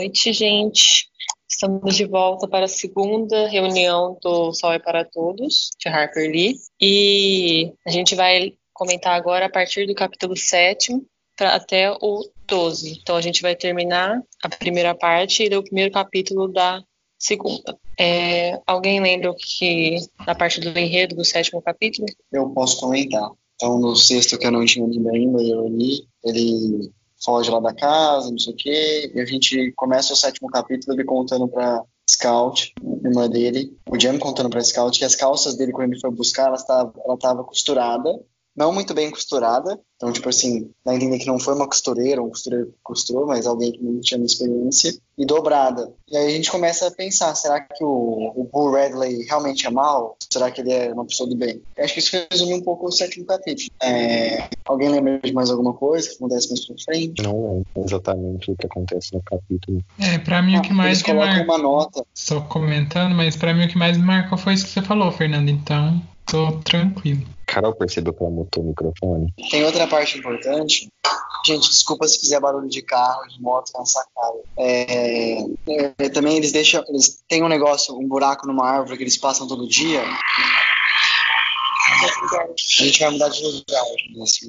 Noite, gente. Estamos de volta para a segunda reunião do Sol é para Todos, de Harper Lee. E a gente vai comentar agora a partir do capítulo 7 até o 12. Então a gente vai terminar a primeira parte e o primeiro capítulo da segunda. É, alguém lembra o que da parte do enredo do sétimo capítulo? Eu posso comentar. Então, no sexto que eu não tinha lido ainda, eu li, ele foge lá da casa, não sei o quê, e a gente começa o sétimo capítulo ele contando pra Scout, irmã dele, o Jam contando pra Scout que as calças dele, quando ele foi buscar, ela ela estava costurada, não muito bem costurada, então, tipo assim, dá a entender que não foi uma costureira, um costureiro que costurou, mas alguém que não tinha uma experiência, e dobrada. E aí a gente começa a pensar, será que o, o Bull Radley realmente é mal? Será que ele é uma pessoa do bem? Eu acho que isso resume um pouco o sétimo capítulo. É, alguém lembra de mais alguma coisa que acontece mais pra frente? Não lembro exatamente o que acontece no capítulo. É, pra mim o que Ah, mais me marcou. uma nota. Só comentando, mas pra mim o que mais me marcou foi isso que você falou, Fernando. Então, tô tranquilo. Carol percebeu que ela mutou o microfone. Tem outra parte importante. Gente, desculpa se fizer barulho de carro, de moto na sacada. É, é, também eles deixam, eles têm um negócio, um buraco numa árvore que eles passam todo dia. A gente vai mudar de lugar.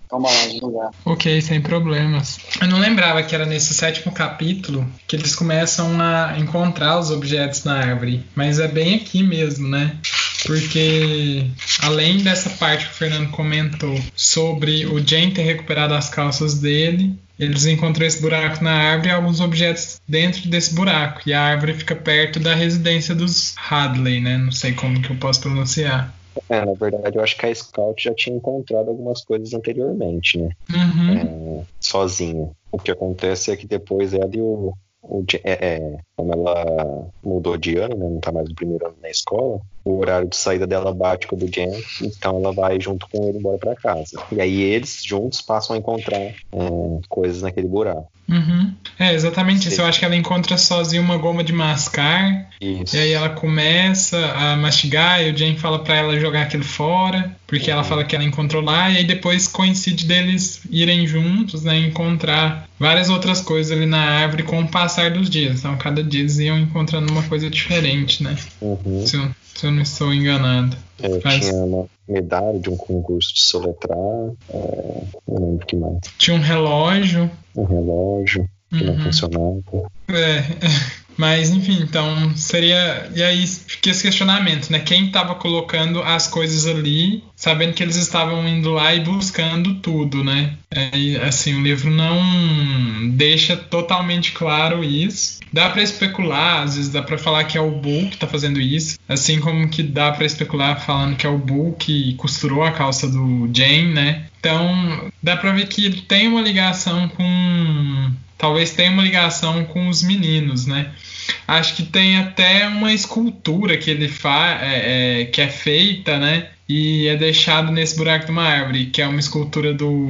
Calma lá, de lugar. Ok, sem problemas. Eu não lembrava que era nesse sétimo capítulo que eles começam a encontrar os objetos na árvore. Mas é bem aqui mesmo, né? Porque além dessa parte que o Fernando comentou sobre o Jane ter recuperado as calças dele, eles encontram esse buraco na árvore e alguns objetos dentro desse buraco. E a árvore fica perto da residência dos Hadley, né? Não sei como que eu posso pronunciar. É, na verdade, eu acho que a Scout já tinha encontrado algumas coisas anteriormente, né? Uhum. É, sozinha. O que acontece é que depois ela e o. o é, é, como ela mudou de ano, né? Não tá mais no primeiro ano na escola, o horário de saída dela bate com o do Jen, então ela vai junto com ele embora pra casa. E aí eles juntos passam a encontrar é, coisas naquele buraco. Uhum. É, exatamente isso. Sim. Eu acho que ela encontra sozinha uma goma de mascar, Isso. e aí ela começa a mastigar, e o Jane fala pra ela jogar aquilo fora, porque ela fala que ela encontrou lá, e aí depois coincide deles irem juntos, né, encontrar várias outras coisas ali na árvore com o passar dos dias. Então, cada dia eles iam encontrando uma coisa diferente, né? Uhum. Eu, se eu não estou enganado. Mas- Tinha uma medalha de um concurso de soletrar, é, não lembro o que mais. Tinha um relógio. Um relógio que não Uhum. funcionava. É, mas enfim, então seria. E aí fica esse questionamento, né? Quem estava colocando as coisas ali, sabendo que eles estavam indo lá e buscando tudo, né? E, assim, o livro não deixa totalmente claro isso. Dá pra especular, às vezes dá pra falar que é o Bull que tá fazendo isso, assim como que dá pra especular falando que é o Bull que costurou a calça do Jane, né? Então, dá pra ver que ele tem uma ligação com talvez tenha uma ligação com os meninos, né? Acho que tem até uma escultura que ele faz, é, é, que é feita, né? E é deixado nesse buraco de uma árvore, que é uma escultura do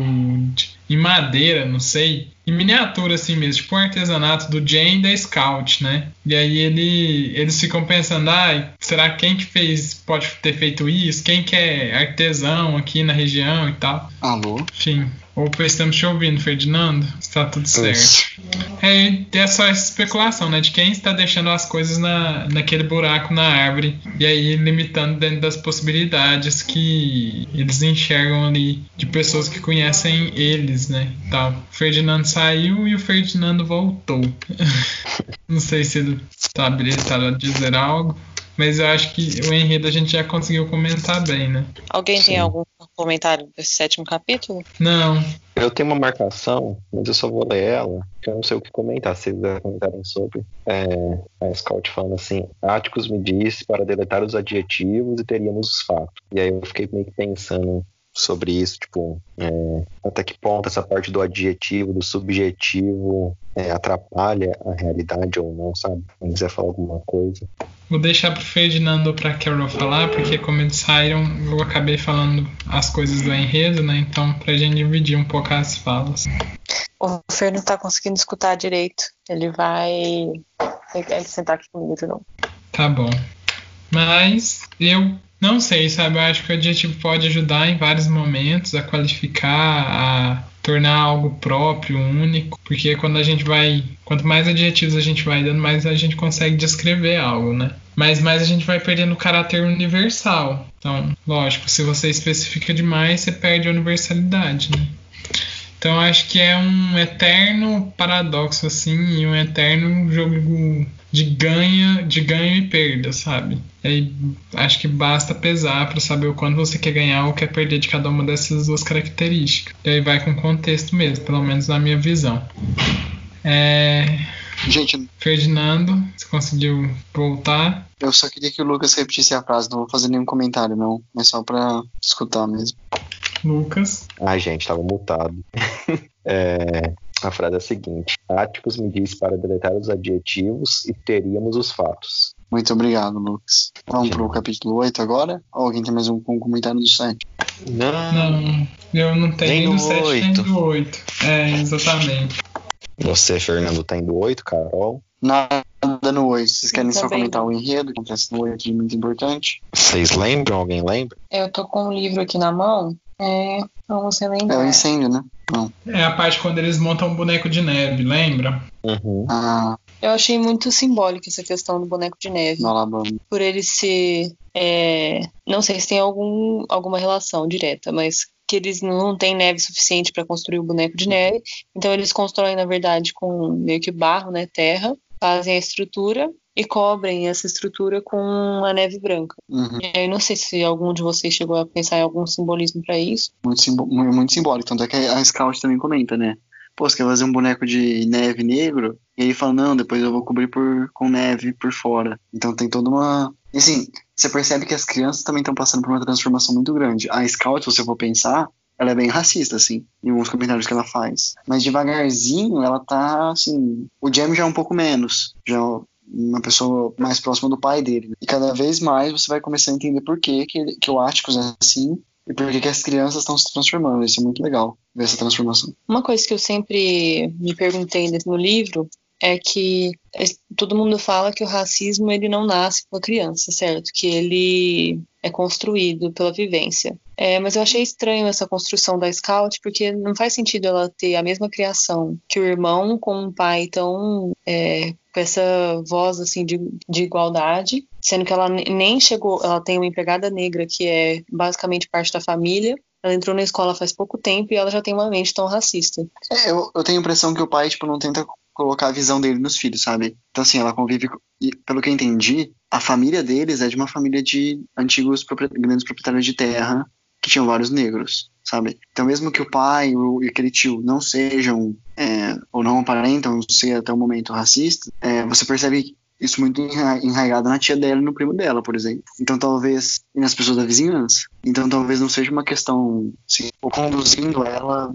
de- em madeira, não sei, em miniatura assim mesmo, tipo um artesanato do Jane da Scout, né? E aí ele, eles ficam pensando, ah, será quem que fez, pode ter feito isso? Quem que é artesão aqui na região e tal? Alô? Enfim, opa, estamos te ouvindo, Ferdinando. Está tudo certo. É, é só essa especulação, né? De quem está deixando as coisas na, naquele buraco na árvore. E aí limitando dentro das possibilidades que eles enxergam ali de pessoas que conhecem eles, né? Tal. O Ferdinando saiu e o Ferdinando voltou. Não sei se ele está habilitado a dizer algo. Mas eu acho que o enredo a gente já conseguiu comentar bem, né? Alguém tem Sim. algum comentário desse sétimo capítulo? Não, Eu tenho uma marcação, mas eu só vou ler ela, que eu não sei o que comentar. Se vocês comentarem sobre. É, a Scout falando assim: Áticos me disse para deletar os adjetivos e teríamos os fatos. E aí eu fiquei meio que pensando sobre isso, tipo, é, até que ponto essa parte do adjetivo, do subjetivo é, atrapalha a realidade ou não, sabe? Se quiser falar alguma coisa. Vou deixar pro Ferdinando ou pra Carol falar, porque como eles saíram, eu acabei falando as coisas do enredo, né? Então, pra gente dividir um pouco as falas. O Fer não tá conseguindo escutar direito. Ele vai. Ele sentar aqui comigo de novo. Tá bom. Mas eu não sei, sabe? Eu acho que o adjetivo pode ajudar em vários momentos a qualificar, a tornar algo próprio, único, porque quando a gente vai, quanto mais adjetivos a gente vai dando, mais a gente consegue descrever algo, né? Mas mais a gente vai perdendo o caráter universal. Então, lógico, se você especifica demais, você perde a universalidade, né? Então acho que é um eterno paradoxo assim, e um eterno jogo de ganha, de ganho e perda, sabe? E aí, acho que basta pesar para saber o quanto você quer ganhar ou quer perder de cada uma dessas duas características. E aí vai com contexto mesmo, pelo menos na minha visão. É... Gente, Ferdinando, você conseguiu voltar? eu só queria que o Lucas repetisse a frase, não vou fazer nenhum comentário, não. É só pra escutar mesmo. Lucas. Ai, gente, tava mutado. É, a frase é a seguinte: Áticos me diz para deletar os adjetivos e teríamos os fatos. Muito obrigado, Lucas. Vamos pro capítulo 8 agora? Ou alguém tem mais um, um comentário do 7? Não, Não, eu não tenho Nem nem do do 7 nem oito. do 8. É, exatamente. você, Fernando, tá indo 8, Carol. Nada no 8. Vocês querem só comentar o enredo que acontece no 8 de muito importante? Vocês lembram? Alguém lembra? Eu tô com um livro aqui na mão. É, vamos É o relembrar. incêndio, né? Não. É a parte quando eles montam um boneco de neve, lembra? Uhum. Ah, Eu achei muito simbólica essa questão do boneco de neve. Alabama. Por ele ser. é, não sei se tem algum, alguma relação direta, mas que eles não têm neve suficiente para construir o boneco de neve. Então eles constroem, na verdade, com meio que barro, né? Terra, fazem a estrutura e cobrem essa estrutura com a neve branca. Uhum. E aí não sei se algum de vocês chegou a pensar em algum simbolismo para isso. Muito, simbo- mu- muito simbólico. Tanto é que a Scout também comenta, né? Pô, você quer fazer um boneco de neve negro? E ele fala, não, depois eu vou cobrir por, com neve por fora. Então tem toda uma. E assim, você percebe que as crianças também estão passando por uma transformação muito grande. A Scout, se você for pensar, ela é bem racista, assim, em alguns comentários que ela faz. Mas devagarzinho, ela tá, assim. O Jamie já é um pouco menos. Já é uma pessoa mais próxima do pai dele. né? E cada vez mais você vai começar a entender por que, que, o Atticus é assim e por que, que as crianças estão se transformando. Isso é muito legal, ver essa transformação. Uma coisa que eu sempre me perguntei no livro é que es- todo mundo fala que o racismo ele não nasce com a criança, certo? Que ele é construído pela vivência. É, mas eu achei estranho essa construção da Scout, porque não faz sentido ela ter a mesma criação que o irmão com um pai tão é, com essa voz assim de, de igualdade, sendo que ela ne- nem chegou, ela tem uma empregada negra que é basicamente parte da família. Ela entrou na escola faz pouco tempo e ela já tem uma mente tão racista. É, eu, eu tenho a impressão que o pai, tipo, não tenta colocar a visão dele nos filhos, sabe? Então, assim, ela convive. E, pelo que eu entendi, a família deles é de uma família de antigos grandes proprietários de terra que tinham vários negros, sabe? Então, mesmo que o pai o- e aquele tio não sejam, é, ou não aparentam ser até o momento racista, é, você percebe isso muito enra- enraizado na tia dela e no primo dela, por exemplo. Então, talvez. E nas pessoas da vizinhança. Então, talvez não seja uma questão. Assim, ou conduzindo ela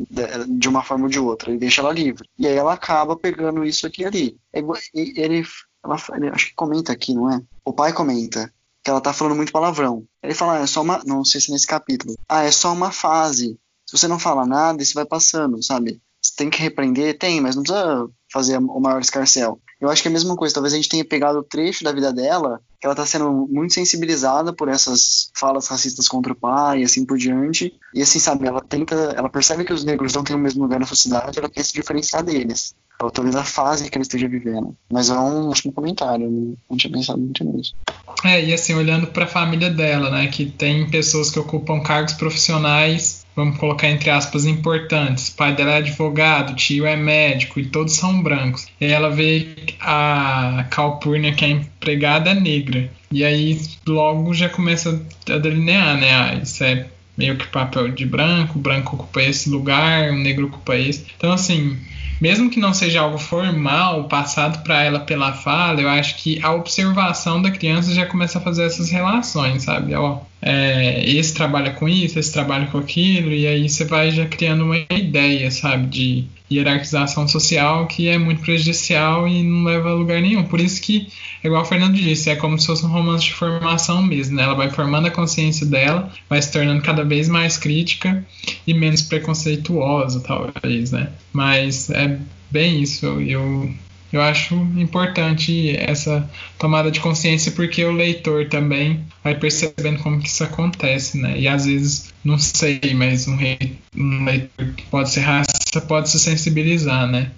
de- uma forma ou de outra. Ele deixa ela livre. E aí ela acaba pegando isso aqui e ali. É e ele, ela, ele acho que comenta aqui, não é? O pai comenta que ela tá falando muito palavrão. Ele fala, ah, é só uma. Não sei se é nesse capítulo. Ah, é só uma fase. Se você não fala nada, isso vai passando, sabe? Você tem que repreender? Tem, mas não precisa fazer o maior escarcel. Eu acho que é a mesma coisa. Talvez a gente tenha pegado o trecho da vida dela, que ela tá sendo muito sensibilizada por essas falas racistas contra o pai e assim por diante. E assim, sabe, ela tenta. Ela percebe que os negros não têm o mesmo lugar na sociedade, ela quer se diferenciar deles. Ou talvez a fase que ela esteja vivendo. Mas é um ótimo comentário, não, não tinha pensado muito nisso. É, e assim, olhando para a família dela, né, que tem pessoas que ocupam cargos profissionais, vamos colocar entre aspas, importantes. O pai dela é advogado, tio é médico e todos são brancos. E ela vê a Calpurnia, que é empregada, é negra. E aí logo já começa a delinear, né, ah, isso é meio que papel de branco, branco ocupa esse lugar, o negro ocupa esse. Então, assim, mesmo que não seja algo formal passado para ela pela fala, eu acho que a observação da criança já começa a fazer essas relações, sabe? Ó, é, esse trabalha com isso, esse trabalha com aquilo, e aí você vai já criando uma ideia, sabe, de hierarquização social que é muito prejudicial e não leva a lugar nenhum. Por isso que, igual o Fernando disse, é como se fosse um romance de formação mesmo, né? Ela vai formando a consciência dela, vai se tornando cada vez mais crítica e menos preconceituosa, talvez, né? Mas é bem isso. Eu eu acho importante essa tomada de consciência porque o leitor também vai percebendo como que isso acontece, né? E às vezes, não sei, mas um, rei, um leitor que pode ser raça pode se sensibilizar, né?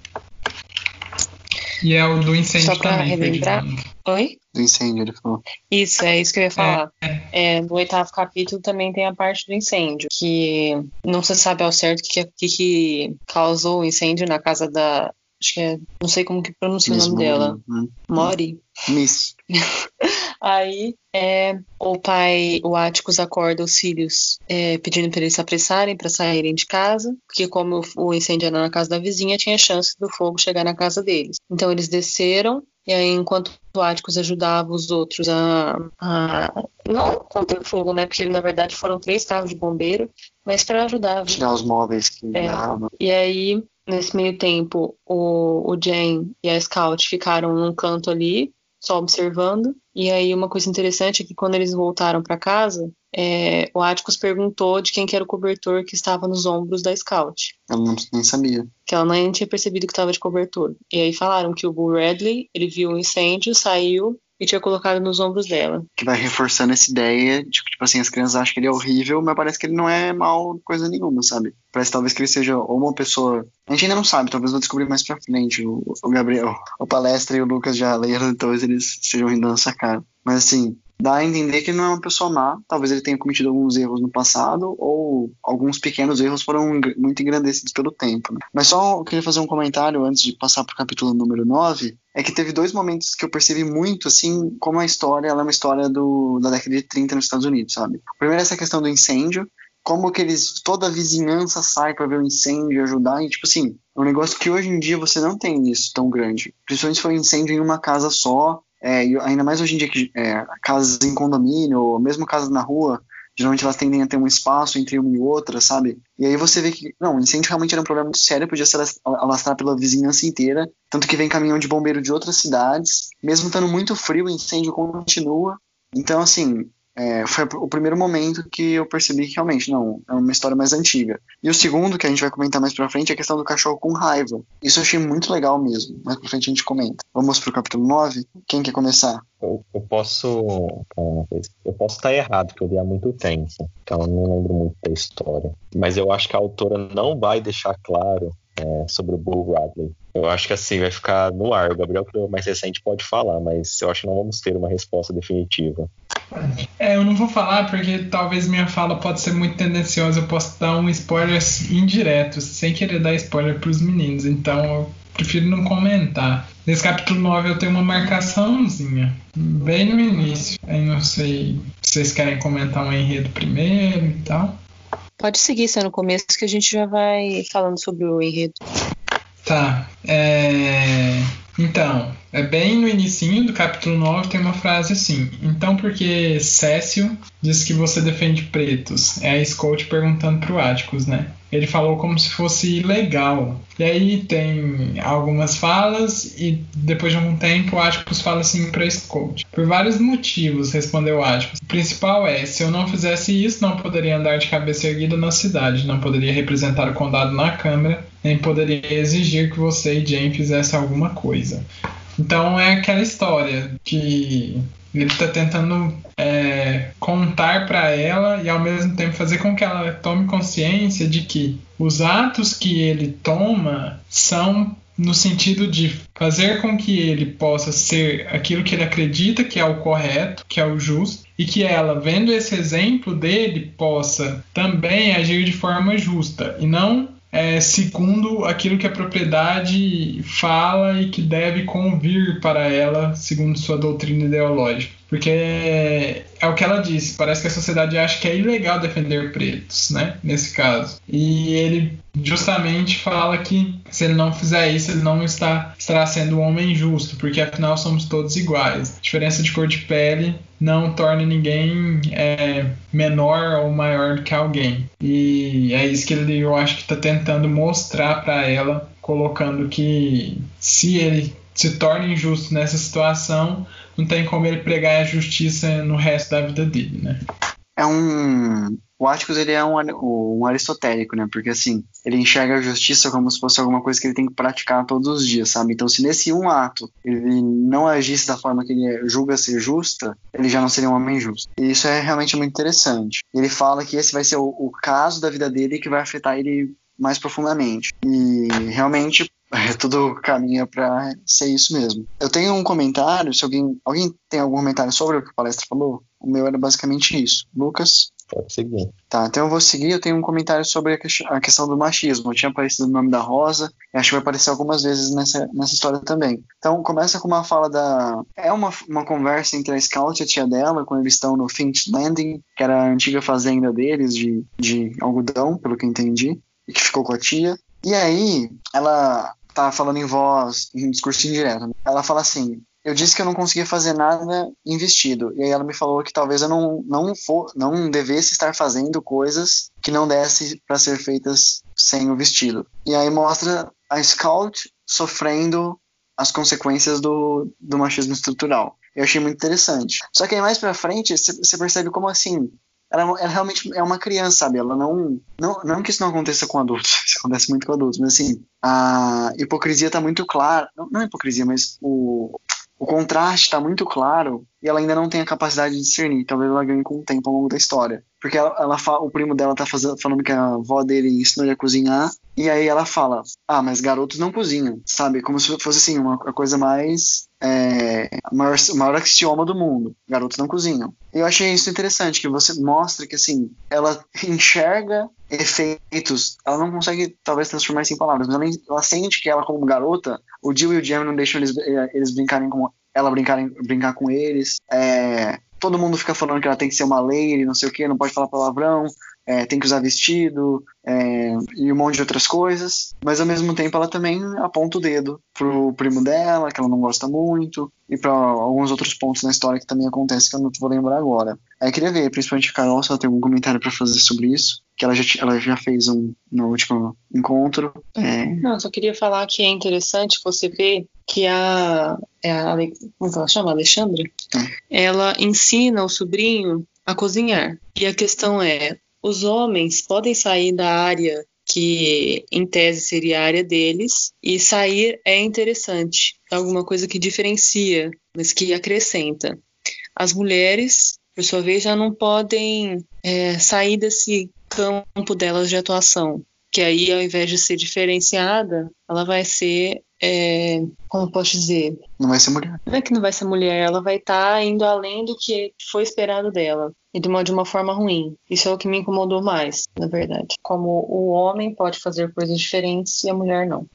E é o do incêndio Só pra também. relembrar. Oi? Do incêndio, ele falou. Isso, é isso que eu ia falar. É, É, no oitavo capítulo também tem a parte do incêndio, que não se sabe ao certo o que, que, que causou o incêndio na casa da. Acho que é. Não sei como que pronuncia o Miss nome dela. Moon, Mori. hum. Miss. Aí é, o pai, o Atticus acorda os filhos é, pedindo para eles se apressarem para saírem de casa, porque como o incêndio era na casa da vizinha, tinha chance do fogo chegar na casa deles. Então eles desceram e aí enquanto o Atticus ajudava os outros a, a não conter o fogo, né? Porque na verdade foram três carros de bombeiro, mas para ajudar. Tirar os móveis que É. davam. E aí nesse meio tempo o, o Jen e a Scout ficaram num canto ali só observando. E aí uma coisa interessante é que quando eles voltaram para casa, é, o Atticus perguntou de quem que era o cobertor que estava nos ombros da Scout. Eu não, nem sabia. Que ela nem tinha percebido que estava de cobertor. E aí falaram que o Bull Radley, ele viu o incêndio, saiu e tinha colocado nos ombros dela. Que vai reforçando essa ideia de que, tipo assim, as crianças acham que ele é horrível, mas parece que ele não é mal coisa nenhuma, sabe? Parece talvez que ele seja ou uma pessoa. A gente ainda não sabe, talvez vou descobrir mais pra frente. O, o Gabriel, o Palestra e o Lucas já leram, talvez eles estejam rindo da nossa cara. Mas assim, dá a entender que ele não é uma pessoa má. Talvez ele tenha cometido alguns erros no passado, ou alguns pequenos erros foram muito engrandecidos pelo tempo. né? Mas só eu queria fazer um comentário antes de passar pro capítulo número 9. É que teve dois momentos que eu percebi muito, assim, como a história ela é uma história do, da década de 30 nos Estados Unidos, sabe? Primeiro, essa questão do incêndio, como que eles, toda a vizinhança sai para ver o incêndio e ajudar, e tipo assim, é um negócio que hoje em dia você não tem isso tão grande. Principalmente se for um incêndio em uma casa só, é, ainda mais hoje em dia que é, casas em condomínio, ou mesmo casas na rua, geralmente elas tendem a ter um espaço entre uma e outra, sabe? E aí você vê que, não, incêndio realmente era um problema muito sério, podia se alas- alastrar pela vizinhança inteira, tanto que vem caminhão de bombeiro de outras cidades, mesmo estando muito frio, o incêndio continua. Então, assim, é, foi o primeiro momento que eu percebi que realmente, não, é uma história mais antiga. E o segundo, que a gente vai comentar mais pra frente, é a questão do cachorro com raiva. Isso eu achei muito legal mesmo. Mais pra frente a gente comenta. Vamos pro capítulo 9? Quem quer começar? Eu, eu posso. calma, Eu posso estar errado, porque eu li há muito tempo. Então eu não lembro muito da história. Mas eu acho que a autora não vai deixar claro é, sobre o Bull Radley. Eu acho que assim vai ficar no ar. O Gabriel, que é o mais recente, pode falar, mas eu acho que não vamos ter uma resposta definitiva. É, eu não vou falar porque talvez minha fala pode ser muito tendenciosa. Eu posso dar um spoiler indireto, sem querer dar spoiler pros meninos. Então eu prefiro não comentar. Nesse capítulo 9 eu tenho uma marcaçãozinha, bem no início. Aí não sei se vocês querem comentar um enredo primeiro e tal. Pode seguir, se é no começo que a gente já vai falando sobre o enredo. Tá. É... Então, é bem no inicinho do capítulo 9 tem uma frase assim. Então, porque Cécio diz que você defende pretos? É a Scout perguntando pro Atticus, né? Ele falou como se fosse ilegal. E aí tem algumas falas e depois de algum tempo o Atticus fala assim pra Scout. Por vários motivos, respondeu o Atticus. O principal é, se eu não fizesse isso, não poderia andar de cabeça erguida na cidade, não poderia representar o condado na Câmara, nem poderia exigir que você e Jane fizessem alguma coisa. Então é aquela história que ele está tentando é, contar para ela e ao mesmo tempo fazer com que ela tome consciência de que os atos que ele toma são no sentido de fazer com que ele possa ser aquilo que ele acredita que é o correto, que é o justo, e que ela, vendo esse exemplo dele, possa também agir de forma justa e não é, segundo aquilo que a propriedade fala e que deve convir para ela, segundo sua doutrina ideológica. Porque é, o que ela disse, parece que a sociedade acha que é ilegal defender pretos, né? Nesse caso. E ele justamente fala que se ele não fizer isso, ele não está, estará sendo um homem justo, porque afinal somos todos iguais. A diferença de cor de pele não torna ninguém é, menor ou maior do que alguém. E é isso que ele, eu acho que está tentando mostrar para ela, colocando que se ele se torna injusto nessa situação, não tem como ele pregar a justiça no resto da vida dele, né? É um. O Atticus ele é um, um aristotélico, né? Porque assim, ele enxerga a justiça como se fosse alguma coisa que ele tem que praticar todos os dias, sabe? Então, se nesse um ato ele não agisse da forma que ele julga ser justa, ele já não seria um homem justo. E isso é realmente muito interessante. Ele fala que esse vai ser o, o caso da vida dele que vai afetar ele mais profundamente. E realmente tudo caminha para ser isso mesmo. Eu tenho um comentário, se alguém, alguém tem algum comentário sobre o que a palestra falou, o meu era basicamente isso. Lucas? Pode seguir. Tá, então eu vou seguir. Eu tenho um comentário sobre a, que a questão do machismo. Eu tinha aparecido o nome da Rosa, e acho que vai aparecer algumas vezes nessa, nessa história também. Então começa com uma fala da. É uma, uma conversa entre a Scout e a tia dela, quando eles estão no Finch Landing, que era a antiga fazenda deles de, de algodão, pelo que entendi, e que ficou com a tia. E aí, ela tá falando em voz, em discurso indireto. Né? Ela fala assim: eu disse que eu não conseguia fazer nada em vestido. E aí ela me falou que talvez eu não, não, for, não devesse estar fazendo coisas que não desse para ser feitas sem o vestido. E aí mostra a Scout sofrendo as consequências do, do machismo estrutural. Eu achei muito interessante. Só que aí mais pra frente, você percebe como assim, ela, ela, realmente é uma criança, sabe? Ela não, não. Não que isso não aconteça com adultos, acontece muito com adultos, mas assim, a hipocrisia tá muito clara. Não, não hipocrisia, mas o, o contraste está muito claro e ela ainda não tem a capacidade de discernir. Talvez ela ganhe com o tempo ao longo da história. Porque ela, ela fala, o primo dela tá fazendo, falando que a avó dele ensinou ele a cozinhar. E aí ela fala: Ah, mas garotos não cozinham, sabe? Como se fosse assim, uma, uma coisa mais. É, maior, maior axioma do mundo: garotos não cozinham. Eu achei isso interessante, que você mostra que assim, ela enxerga efeitos, ela não consegue talvez transformar isso em palavras, mas ela, ela sente que ela, como garota, o Jill e o Jamie não deixam eles, eh, eles brincarem com ela brincar, brincar com eles. É, todo mundo fica falando que ela tem que ser uma lady, não sei o que, não pode falar palavrão, é, tem que usar vestido é, e um monte de outras coisas. Mas ao mesmo tempo ela também aponta o dedo pro primo dela, que ela não gosta muito, e para alguns outros pontos na história que também acontece que eu não vou lembrar agora. Aí eu queria ver, principalmente a Carol, se ela tem algum comentário para fazer sobre isso, que ela já, ela já fez um no último encontro. É... Não, só queria falar que é interessante você ver que a, é a como ela chama, Alexandra, é. ela ensina o sobrinho a cozinhar. E a questão é, os homens podem sair da área que em tese seria a área deles, e sair é interessante, é alguma coisa que diferencia, mas que acrescenta. As mulheres, por sua vez, já não podem é, sair desse campo delas de atuação, que aí, ao invés de ser diferenciada, ela vai ser é, como posso dizer? Não vai ser mulher. Não é que não vai ser mulher, ela vai estar tá indo além do que foi esperado dela. E de uma, de uma forma ruim. Isso é o que me incomodou mais, na verdade. Como o homem pode fazer coisas diferentes e a mulher não.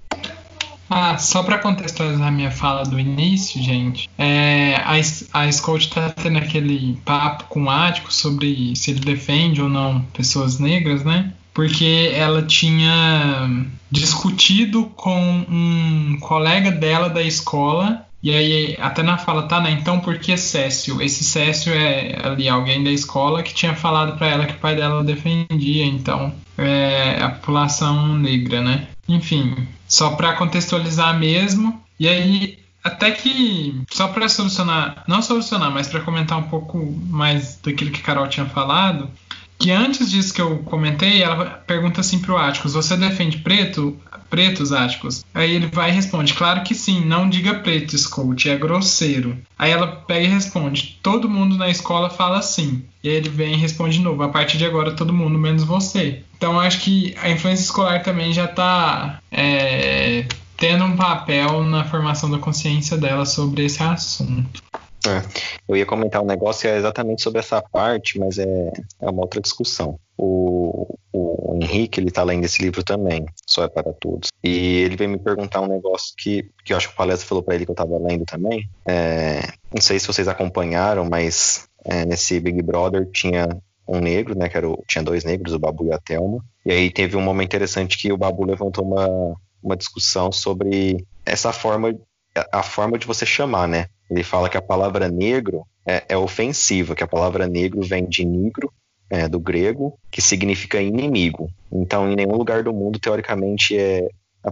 Ah, só para contextualizar minha fala do início, gente, é, a, a Scott tá tendo aquele papo com o Ático sobre se ele defende ou não pessoas negras, né? Porque ela tinha discutido com um colega dela da escola. E aí, até na fala, tá, né? Então, por que Cécio? Esse Cécio é ali alguém da escola que tinha falado para ela que o pai dela defendia, então, é a população negra, né? Enfim, só para contextualizar mesmo. E aí, até que, só para solucionar, não solucionar, mas para comentar um pouco mais daquilo que a Carol tinha falado, que antes disso que eu comentei, ela pergunta assim pro Áticos: Você defende preto? Pretos, Áticos? Aí ele vai e responde: Claro que sim, não diga preto, Scout, é grosseiro. Aí ela pega e responde: Todo mundo na escola fala assim. E aí ele vem e responde de novo: A partir de agora, todo mundo, menos você. Então acho que a influência escolar também já está é, tendo um papel na formação da consciência dela sobre esse assunto. É, eu ia comentar um negócio é exatamente sobre essa parte, mas é, é uma outra discussão. O, o Henrique, ele tá lendo esse livro também, Só é para Todos. E ele veio me perguntar um negócio que, que eu acho que o palestra falou para ele que eu tava lendo também. É, não sei se vocês acompanharam, mas é, nesse Big Brother tinha um negro, né, que era o, tinha dois negros, o Babu e a Thelma. E aí teve um momento interessante que o Babu levantou uma, uma discussão sobre essa forma, a forma de você chamar, né? Ele fala que a palavra negro é, é ofensiva, que a palavra negro vem de negro, é, do grego, que significa inimigo. Então, em nenhum lugar do mundo, teoricamente, é,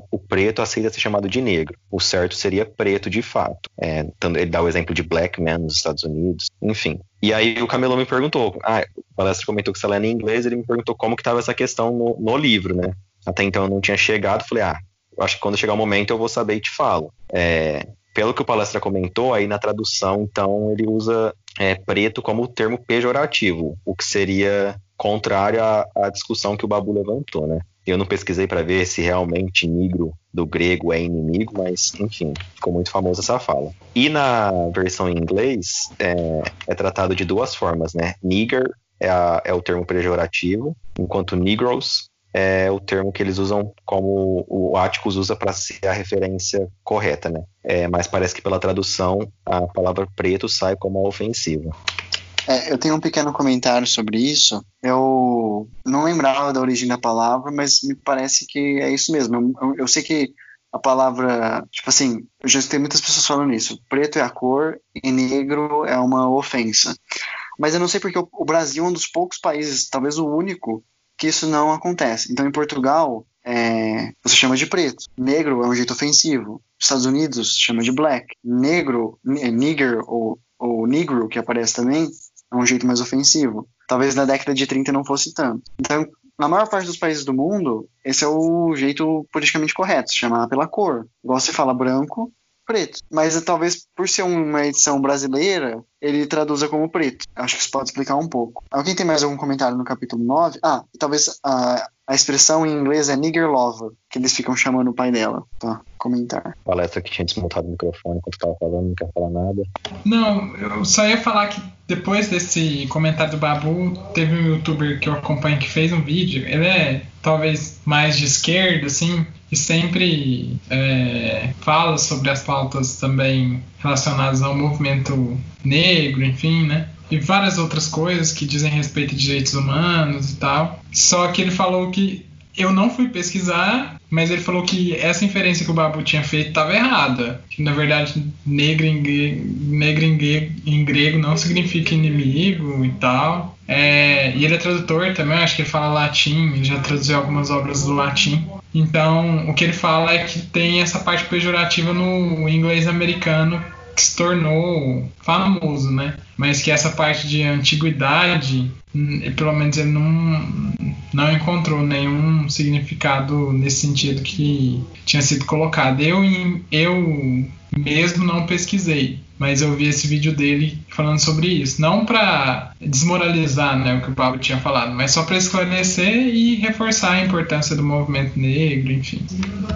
o preto aceita ser chamado de negro. O certo seria preto de fato. É, ele dá o exemplo de black man nos Estados Unidos, enfim. E aí o Camelo me perguntou, ah, o palestra comentou que você lê em inglês, ele me perguntou como que estava essa questão no, no, livro, né? Até então eu não tinha chegado, falei, ah, acho que quando chegar o momento eu vou saber e te falo. É, pelo que o palestra comentou, aí na tradução, então, ele usa é, preto como termo pejorativo, o que seria contrário à, à discussão que o Babu levantou, né? Eu não pesquisei para ver se realmente negro do grego é inimigo, mas enfim, ficou muito famosa essa fala. E na versão em inglês é, é tratado de duas formas, né? Nigger é, a, é o termo pejorativo, enquanto Negroes é o termo que eles usam como o Atticus usa para ser a referência correta, né? É, mas parece que pela tradução a palavra preto sai como ofensiva. É, eu tenho um pequeno comentário sobre isso. Eu não lembrava da origem da palavra, mas me parece que é isso mesmo. Eu, eu sei que a palavra, tipo assim, eu já escutei muitas pessoas falando isso. Preto é a cor e negro é uma ofensa. Mas eu não sei porque o, o Brasil é um dos poucos países, talvez o único, que isso não acontece. Então, em Portugal, é, você chama de preto. Negro é um jeito ofensivo. Estados Unidos, chama de black. Negro, nigger ou, ou negro, que aparece também, é um jeito mais ofensivo. Talvez na década de 30 não fosse tanto. Então, na maior parte dos países do mundo, esse é o jeito politicamente correto, se chamar pela cor. Igual você fala branco, preto. Mas talvez por ser uma edição brasileira, ele traduza como preto. Acho que isso pode explicar um pouco. Alguém tem mais algum comentário no capítulo 9? Ah, talvez a, a expressão em inglês é nigger lover, que eles ficam chamando o pai dela. Tá, comentar. Palestra que tinha desmontado o microfone enquanto estava falando, não quer falar nada. Não, eu só ia falar que depois desse comentário do Babu, teve um youtuber que eu acompanho que fez um vídeo. Ele é talvez mais de esquerda, assim, e sempre é, fala sobre as pautas também relacionadas ao movimento negro, enfim, né? E várias outras coisas que dizem respeito de direitos humanos e tal. Só que ele falou que eu não fui pesquisar, mas ele falou que essa inferência que o Babu tinha feito estava errada. Que na verdade, negro em, negro em, grego, em grego não significa inimigo e tal. É, e ele é tradutor também, acho que ele fala latim, ele já traduziu algumas obras do latim. Então, o que ele fala é que tem essa parte pejorativa no inglês americano que se tornou famoso, né? Mas que essa parte de antiguidade, hum, pelo menos ele não, não encontrou nenhum significado nesse sentido que tinha sido colocado. Eu, eu mesmo não pesquisei, mas eu vi esse vídeo dele falando sobre isso. Não para desmoralizar né, o que o Pablo tinha falado, mas só para esclarecer e reforçar a importância do movimento negro, enfim.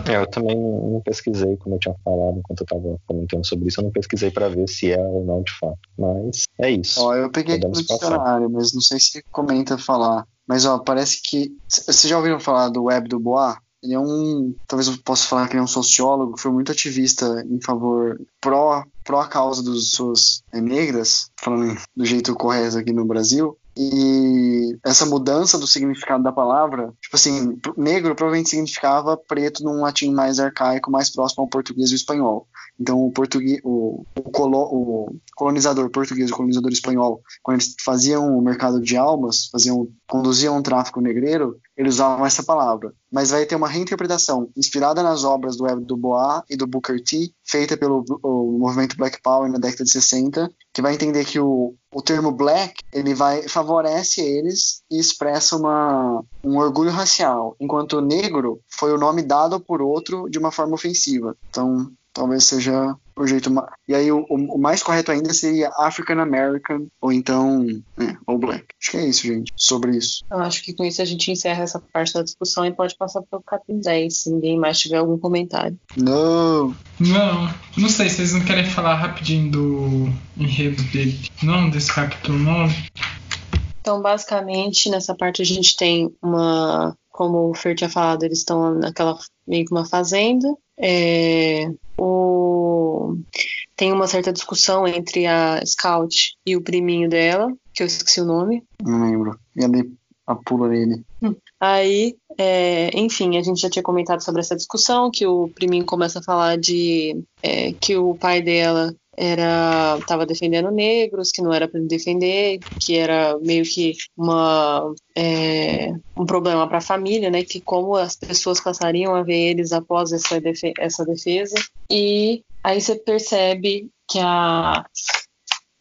É, eu também não pesquisei, como eu tinha falado enquanto eu estava comentando sobre isso, eu não pesquisei para ver se é ou não de fato. Mas é isso. Ó, eu peguei aqui no dicionário, mas não sei se comenta falar. Mas ó, parece que. Vocês já ouviram falar do Web do Bois? Ele é um, talvez eu possa falar que ele é um sociólogo, foi muito ativista em favor pró pró a causa das pessoas negras, falando do jeito correto aqui no Brasil. E essa mudança do significado da palavra, tipo assim, negro provavelmente significava preto num latim mais arcaico, mais próximo ao português e espanhol. Então, o, português, o, o, colo, o colonizador português, o colonizador espanhol, quando eles faziam o mercado de almas, faziam, conduziam um tráfico negreiro, eles usavam essa palavra. Mas vai ter uma reinterpretação inspirada nas obras do Ebdo Bois e do Booker T, feita pelo o movimento Black Power na década de 60, que vai entender que o, o termo black ele vai favorece eles e expressa uma, um orgulho racial, enquanto negro foi o nome dado por outro de uma forma ofensiva. Então, talvez seja o jeito ma- E aí o, o- o mais correto ainda seria African American ou então é, ou Black. Acho que é isso, gente. Sobre isso. Eu acho que com isso a gente encerra essa parte da discussão e pode passar para o capítulo 10, se ninguém mais tiver algum comentário. Não. Não, não sei, vocês não querem falar rapidinho do enredo dele, não, desse capítulo 9? Então, basicamente, nessa parte a gente tem uma. Como o Fer tinha falado, eles estão naquela meio que uma fazenda. É, o, tem uma certa discussão entre a Scout e o priminho dela, que eu esqueci o nome. Não lembro. E ali a pula nele. Aí, é, enfim, a gente já tinha comentado sobre essa discussão, que o priminho começa a falar de é, que o pai dela era estava defendendo negros, que não era para defender, que era meio que uma é, um problema para a família, né? Que como as pessoas passariam a ver eles após essa, defe essa defesa. E aí você percebe que a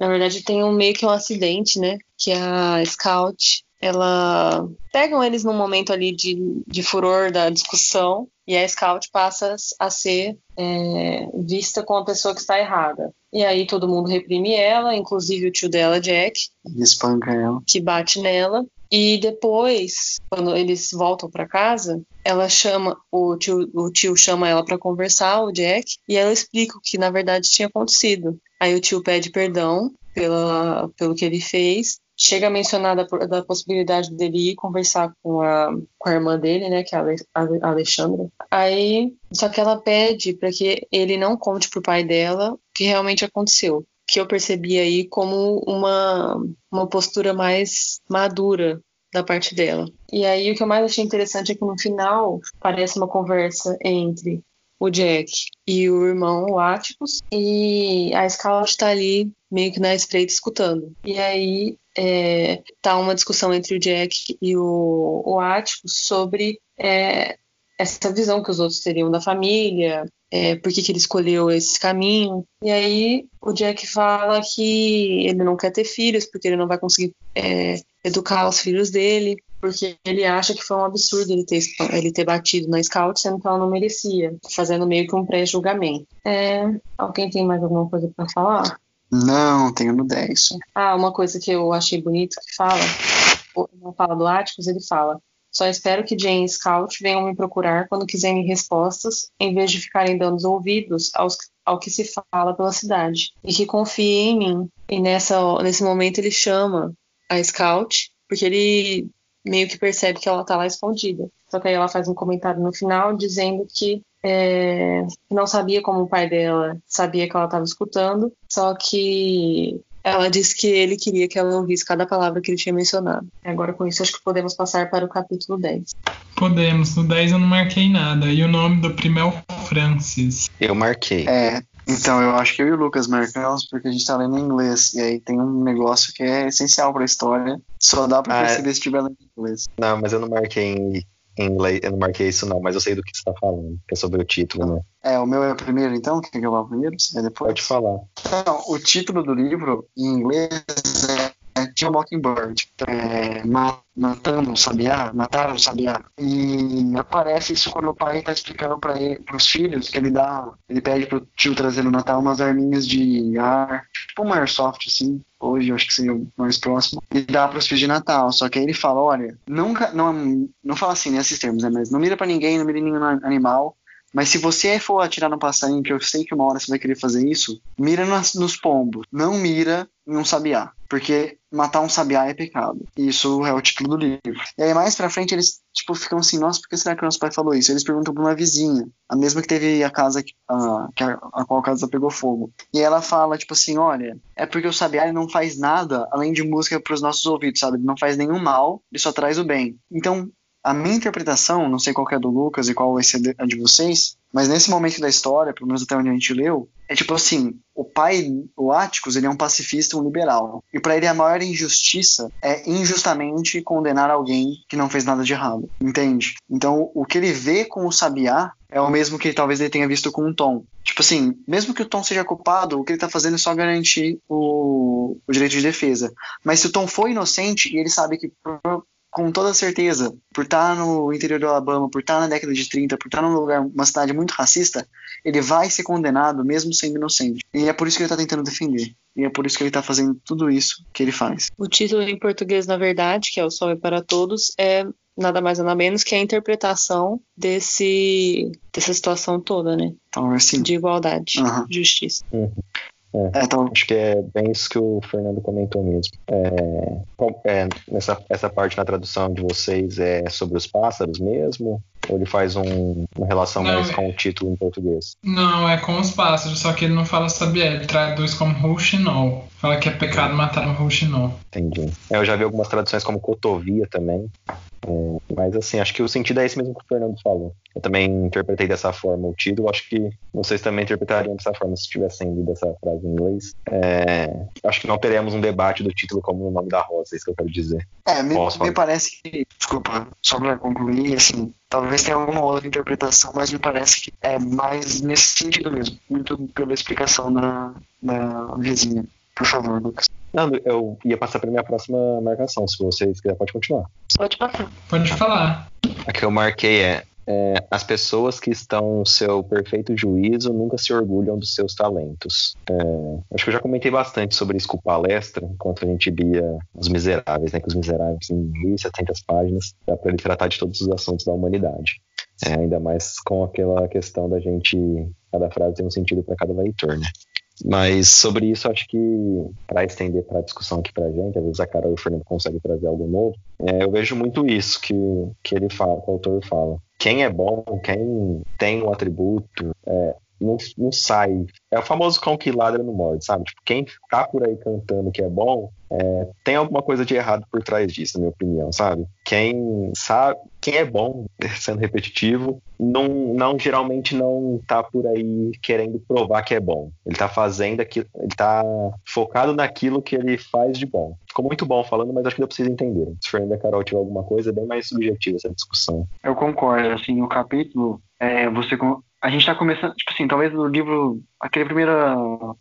na verdade tem um meio que um acidente, né? Que a Scout ela pegam eles num momento ali de, de furor da discussão e a Scout passa a ser é, vista como a pessoa que está errada. E aí todo mundo reprime ela, inclusive o tio dela, Jack, E espanca ela. que bate nela. E depois, quando eles voltam para casa, ela chama o tio, o tio chama ela para conversar, o Jack, e ela explica o que na verdade tinha acontecido. Aí o tio pede perdão pela, pelo que ele fez. Chega a mencionar da, da possibilidade dele ir conversar com a, com a irmã dele, né, que é a Ale- a Alexandra. Aí, só que ela pede para que ele não conte pro pai dela o que realmente aconteceu. Que eu percebi aí como uma, uma postura mais madura da parte dela. E aí o que eu mais achei interessante é que no final parece uma conversa entre o Jack e o irmão, o Atticus, e a Scarlett tá ali meio que na espreita escutando. E aí é, tá uma discussão entre o Jack e o, o Atticus sobre é, essa visão que os outros teriam da família, é, por que, que ele escolheu esse caminho. E aí o Jack fala que ele não quer ter filhos, porque ele não vai conseguir é, educar os filhos dele, porque ele acha que foi um absurdo ele ter, ele ter batido na Scout, sendo que ela não merecia, fazendo meio que um pré-julgamento. É, alguém tem mais alguma coisa para falar? Não, tenho no 10. só. Ah, uma coisa que eu achei bonito que fala, não fala do Atticus, ele fala só espero que Jane e Scout venham me procurar quando quiserem respostas, em vez de ficarem dando os ouvidos aos, ao que se fala pela cidade. E que confiem em mim. E nessa, nesse momento ele chama a Scout, porque ele meio que percebe que ela tá lá escondida. Só que aí ela faz um comentário no final dizendo que é, não sabia como o pai dela sabia que ela estava escutando, só que ela disse que ele queria que ela ouvisse cada palavra que ele tinha mencionado. Agora, com isso, acho que podemos passar para o capítulo 10. Podemos, no 10 eu não marquei nada. E o nome do primo é o Francis. Eu marquei. É, então eu acho que eu e o Lucas marcamos porque a gente tá lendo em inglês. E aí tem um negócio que é essencial pra história. Só dá pra Ah, é. perceber se estiver lendo em inglês. Não, mas eu não marquei em, em inglês, eu não marquei isso não, mas eu sei do que você tá falando, que é sobre o título, né? É, o meu é o primeiro então? Quer que eu vá primeiro? É depois? Pode falar. Então, o título do livro em inglês é Kill Mockingbird. É, ma- matando um sabiá, mataram um sabiá. E aparece isso quando o pai tá explicando para os filhos que ele dá, ele pede pro tio trazer no Natal umas arminhas de ar, tipo uma airsoft assim. Hoje eu acho que seria o mais próximo. E dá pros filhos de Natal. Só que aí ele fala: olha, nunca. Não, não fala assim nesses termos, né? Mas não mira pra ninguém, não mira em nenhum animal. Mas se você for atirar no passarinho, que eu sei que uma hora você vai querer fazer isso, mira nos pombos. Não mira em um sabiá. Porque matar um sabiá é pecado. Isso é o título do livro. E aí mais pra frente eles tipo, ficam assim, nossa, por que será que o nosso pai falou isso? Eles perguntam pra uma vizinha, a mesma que teve a casa a, que a, a qual a casa pegou fogo. E ela fala, tipo assim, olha, é porque o sabiá não faz nada além de música pros nossos ouvidos, sabe? Ele não faz nenhum mal, ele só traz o bem. Então, a minha interpretação, não sei qual é a do Lucas e qual vai ser a de vocês, mas nesse momento da história, pelo menos até onde a gente leu, é tipo assim, o pai, o Áticos, ele é um pacifista, um liberal. E para ele a maior injustiça é injustamente condenar alguém que não fez nada de errado, entende? Então, o que ele vê com o Sabiá é o mesmo que talvez ele tenha visto com o Tom. Tipo assim, mesmo que o Tom seja culpado, o que ele tá fazendo é só garantir o, o direito de defesa. Mas se o Tom for inocente e ele sabe que com toda certeza, por estar no interior do Alabama, por estar na década de 30, por estar num lugar, uma cidade muito racista, ele vai ser condenado mesmo sendo inocente. E é por isso que ele está tentando defender. E é por isso que ele está fazendo tudo isso que ele faz. O título em português, na verdade, que é O Sol é para Todos, é nada mais nada menos que a interpretação desse dessa situação toda, né? Então, assim. De igualdade, Uhum. justiça. Uhum. É, então, acho que é bem isso que o Fernando comentou mesmo. É, é, nessa, essa parte na tradução de vocês é sobre os pássaros mesmo? Ou ele faz um- uma relação Não, mais é- com o título em português? Não, é com os pássaros, só que ele não fala sabiá, ele traduz como rouxinol. Fala que é pecado matar um rouxinol. Entendi. É, eu já vi algumas traduções como cotovia também. É, mas assim, acho que o sentido é esse mesmo que o Fernando falou. Eu também interpretei dessa forma o título, acho que vocês também interpretariam dessa forma se tivessem lido essa frase em inglês. É, acho que não teremos um debate do título como o nome da rosa, é isso que eu quero dizer. É, me, Posso me parece que, desculpa, só para concluir, assim, talvez tenha alguma outra interpretação, mas me parece que é mais nesse sentido mesmo, muito pela explicação da, da vizinha. Por favor, Lucas. Não, eu ia passar para minha próxima marcação, se vocês quiserem, pode continuar. Pode passar. Pode falar. A que eu marquei é, é, as pessoas que estão no seu perfeito juízo nunca se orgulham dos seus talentos. É, acho que eu já comentei bastante sobre isso com palestra, enquanto a gente lia Os Miseráveis, né? Que Os Miseráveis em 1.700 páginas, dá para ele tratar de todos os assuntos da humanidade. É, ainda mais com aquela questão da gente, cada frase tem um sentido para cada leitor, né? Mas sobre isso, acho que para estender para a discussão aqui para a gente, às vezes a Carol e o Fernando conseguem trazer algo novo. É, eu vejo muito isso que, que ele fala, que o autor fala. Quem é bom, quem tem um atributo, é, não, não sai. É o famoso cão que ladra no morde, sabe? Tipo, quem tá por aí cantando que é bom, é, tem alguma coisa de errado por trás disso, na minha opinião, sabe? Quem sabe, quem é bom, sendo repetitivo, não, não geralmente não tá por aí querendo provar que é bom. Ele tá fazendo aquilo, ele tá focado naquilo que ele faz de bom. Ficou muito bom falando, mas acho que pra vocês entenderem. Se o Fernando e a Carol tiver alguma coisa, é bem mais subjetiva essa discussão. Eu concordo, assim, o capítulo, é, você a gente tá começando, tipo assim, talvez no livro, aquela primeira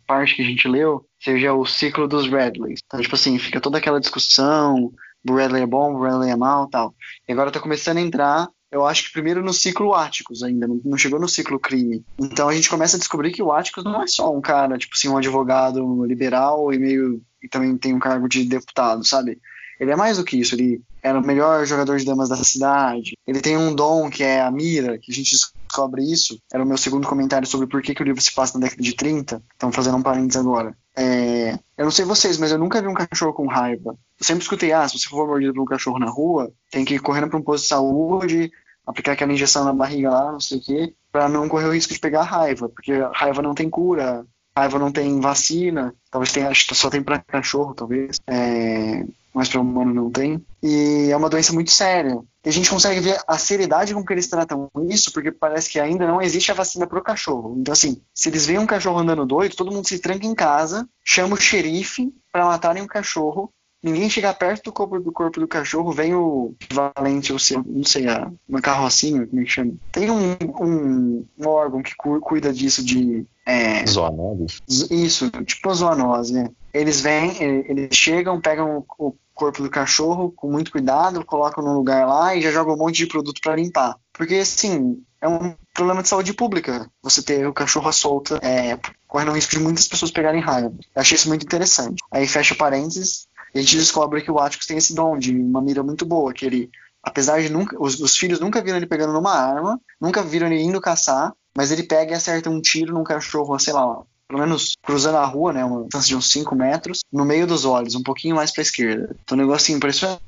parte que a gente leu, seja o ciclo dos Radleys. Então, tipo assim, fica toda aquela discussão, o Radley é bom, o Radley é mal tal. E agora tá começando a entrar, eu acho que primeiro no ciclo Áticos ainda, não chegou no ciclo crime. Então a gente começa a descobrir que o Áticos não é só um cara, tipo assim, um advogado liberal e meio, e também tem um cargo de deputado, sabe? Ele é mais do que isso, ele era o melhor jogador de damas da cidade. Ele tem um dom que é a mira, que a gente descobre isso. Era o meu segundo comentário sobre por que, que o livro se passa na década de 30. Então, fazendo um parênteses agora. É, eu não sei vocês, mas eu nunca vi um cachorro com raiva. Eu sempre escutei, ah, se você for mordido por um cachorro na rua, tem que ir correndo para um posto de saúde, aplicar aquela injeção na barriga lá, não sei o quê, para não correr o risco de pegar raiva, porque raiva não tem cura, raiva não tem vacina, talvez tenha, só tem para cachorro, talvez. É, mas para humano não tem. E é uma doença muito séria. E a gente consegue ver a seriedade com que eles tratam isso, porque parece que ainda não existe a vacina para o cachorro. Então, assim, se eles veem um cachorro andando doido, todo mundo se tranca em casa, chama o xerife para matarem o cachorro. Ninguém chega perto do corpo do, corpo do cachorro, vem o valente, ou sei, não sei, a, uma carrocinha, como é que chama? Tem um, um, um órgão que cu- cuida disso de. É, Zoonoses. Z- Isso, tipo a zoonose, né? Eles vêm, eles chegam, pegam o o corpo do cachorro com muito cuidado, colocam num lugar lá e já jogam um monte de produto para limpar. Porque, assim, é um problema de saúde pública você ter o cachorro à solta, é, correndo o risco de muitas pessoas pegarem raiva. Eu achei isso muito interessante. Aí fecha parênteses a gente descobre que o Atticus tem esse dom de uma mira muito boa, que ele, apesar de nunca, os, os filhos nunca viram ele pegando numa arma, nunca viram ele indo caçar, mas ele pega e acerta um tiro num cachorro, sei lá, pelo menos cruzando a rua, né, uma distância de uns 5 metros, no meio dos olhos, um pouquinho mais pra esquerda. Então, um negócio assim, impressionante,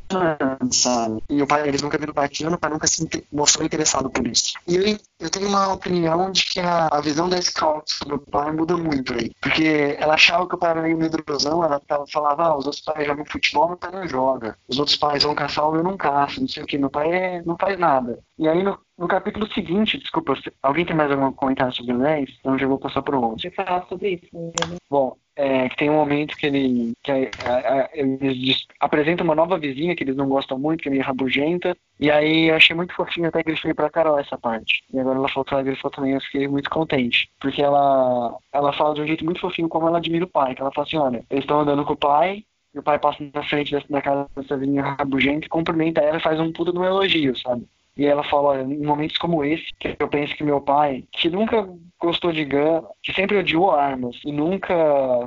sabe? E o pai, eles nunca viram o pai atirando, o pai nunca se mostrou interessado por isso. E eu, eu tenho uma opinião de que a, a visão da Scout sobre o pai muda muito aí. Porque ela achava que o pai era meio medrosão, ela tava, falava, ah, os outros pais jogam futebol, meu pai não joga. Os outros pais vão caçar, o meu não caça, não sei o que, meu pai é, não faz nada. E aí, no, no capítulo seguinte, desculpa, alguém tem mais algum comentário sobre o Léis? Então já vou passar pro outro. Deixa eu falar sobre isso. né? Bom, é, tem um momento que ele que a- a- a- eles dis- apresentam uma nova vizinha que eles não gostam muito, que é meio rabugenta. E aí eu achei muito fofinho, até grifei pra Carol essa parte. E agora ela falou que ela grifou também, eu fiquei muito contente. Porque ela, ela fala de um jeito muito fofinho como ela admira o pai. Que ela fala assim, olha, eles estão andando com o pai, e o pai passa na frente da, da casa dessa menina rabugenta, cumprimenta ela e faz um puta de um elogio, sabe? E ela fala, olha, em momentos como esse, que eu penso que meu pai, que nunca gostou de guerra, que sempre odiou armas e nunca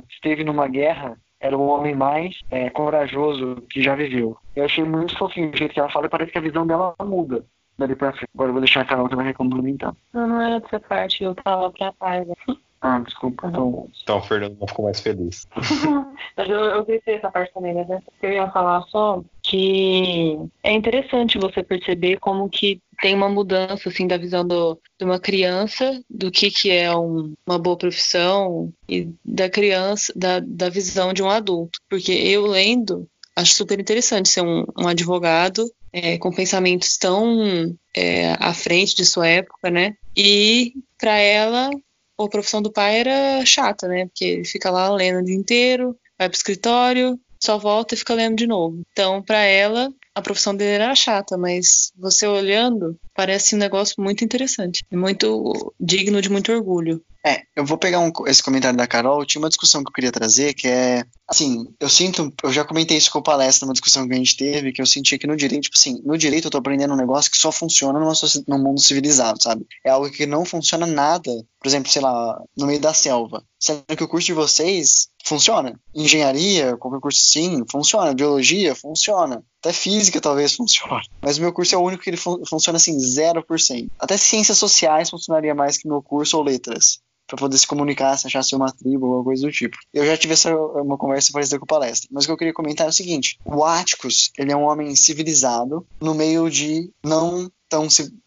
esteve numa guerra, era o homem mais é, corajoso que já viveu. Eu achei muito fofinho o jeito que ela fala e parece que a visão dela muda dali pra frente. Agora eu vou deixar a Carol também complementar. Não, não era dessa parte, eu tava pra trás. Ah, desculpa. Então, Então o Fernando não ficou mais feliz. Mas eu, eu pensei essa parte também, né? Eu ia falar só que é interessante você perceber como que tem uma mudança assim da visão do, de uma criança do que que é um- uma boa profissão e da criança da, da visão de um adulto. Porque eu lendo acho super interessante ser um, um advogado é, com pensamentos tão é, à frente de sua época né? E para ela a profissão do pai era chata né? Porque ele fica lá lendo o dia inteiro vai pro escritório só volta e fica lendo de novo. Então, para ela, a profissão dele era chata, mas você olhando, parece um negócio muito interessante. Muito digno de muito orgulho. É, eu vou pegar um- esse comentário da Carol. Tinha uma discussão que eu queria trazer, que é assim, eu sinto, eu já comentei isso com o palestra numa discussão que a gente teve, que eu senti que no direito, tipo assim, no direito eu tô aprendendo um negócio que só funciona numa num mundo civilizado, sabe? É algo que não funciona nada, por exemplo, sei lá, no meio da selva. Sendo que o curso de vocês funciona. Engenharia, qualquer curso sim, funciona. Biologia, funciona. Até física talvez funcione. Mas o meu curso é o único que ele fun- funciona assim, 0%. Até ciências sociais funcionaria mais que meu curso ou letras para poder se comunicar, se achasse uma tribo ou coisa do tipo. Eu já tive essa uma conversa parecida com palestra, mas o que eu queria comentar é o seguinte: o Atticus, ele é um homem civilizado no meio de não tão